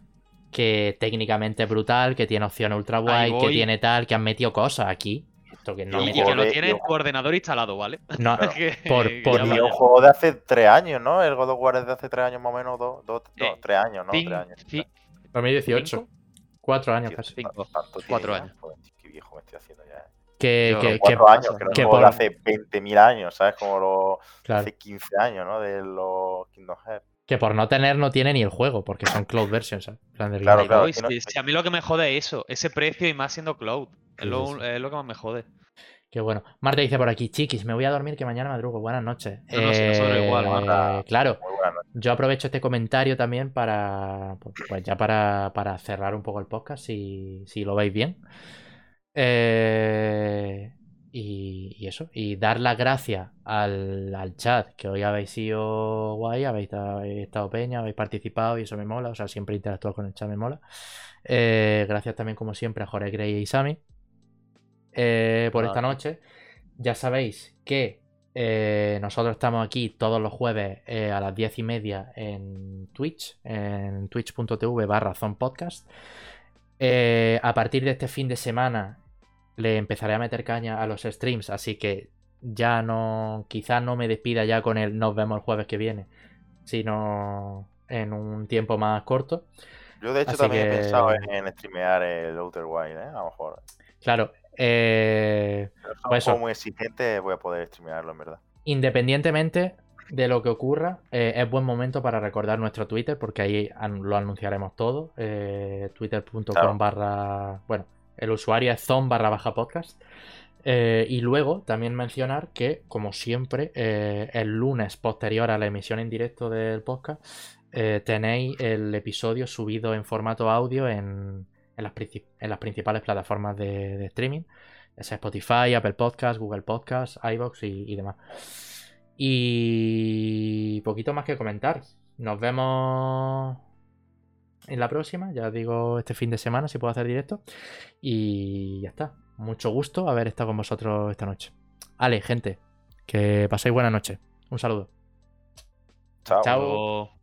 que técnicamente es brutal, que tiene opciones ultra guay, que tiene tal, que han metido cosas aquí. Esto que no Y que lo y en un- tu ordenador instalado, ¿vale? No, Claro. Que- Por- por- Y un juego de hace tres años, ¿no? El God of War es de hace tres años más o menos, dos, dos, Eh, tres años, ¿no? Cin- Tres años. ci- 2018. ¿Cinco? Cuatro años casi. Tiene Cuatro años. Joder, qué viejo me estoy haciendo ya. Eh. Que, que, que- años, que que por- hace 20.000 años, ¿sabes? Como los claro, hace 15 años, ¿no? De los Kingdom Hearts. que por no tener no tiene ni el juego, porque son cloud versions. ¿sabes? En plan de Claro, claro. No- si, si a mí lo que me jode es eso, ese precio y más siendo cloud. Es lo, es lo que más me jode. Qué bueno. Marta dice por aquí, chiquis, me voy a dormir que mañana madrugo. Buenas noches. No, no, sí, nosotros igual, Marta. Claro, yo aprovecho este comentario también para, pues ya para, para cerrar un poco el podcast, si, si lo veis bien. Eh, y, y eso, y dar las gracias al, al chat, que hoy habéis sido guay, habéis, habéis estado peña, habéis participado y eso me mola, o sea, siempre interactuar con el chat me mola. Eh, gracias también, como siempre, a Jorge Grey y Sami eh, por esta noche. Ya sabéis que eh, nosotros estamos aquí todos los jueves a las diez y media en Twitch, en twitch.tv barra zonpodcast. Eh, a partir de este fin de semana le empezaré a meter caña a los streams, así que ya no, quizás no me despida ya con el nos vemos el jueves que viene, sino en un tiempo más corto. Yo, de hecho, Así también he pensado en, en streamear el Outer Wild, ¿eh? A lo mejor. Claro, eh, Pues juego muy exigente, voy a poder streamearlo, en verdad. independientemente de lo que ocurra, eh, es buen momento para recordar nuestro Twitter, porque ahí lo anunciaremos todo. eh, Twitter.com Claro. barra. Bueno, El usuario es zon barra baja podcast. Eh, y luego también mencionar que, como siempre, eh, el lunes posterior a la emisión en directo del podcast, eh, tenéis el episodio subido en formato audio en, en, las, en las, principales plataformas de, streaming, sea Spotify, Apple Podcasts, Google Podcasts, iBox y, y demás. Y poquito más que comentar. Nos vemos en la próxima, ya digo este fin de semana si puedo hacer directo. Y ya está. Mucho gusto haber estado con vosotros esta noche. Ale, gente, que paséis buena noche. Un saludo. Chao. Chao.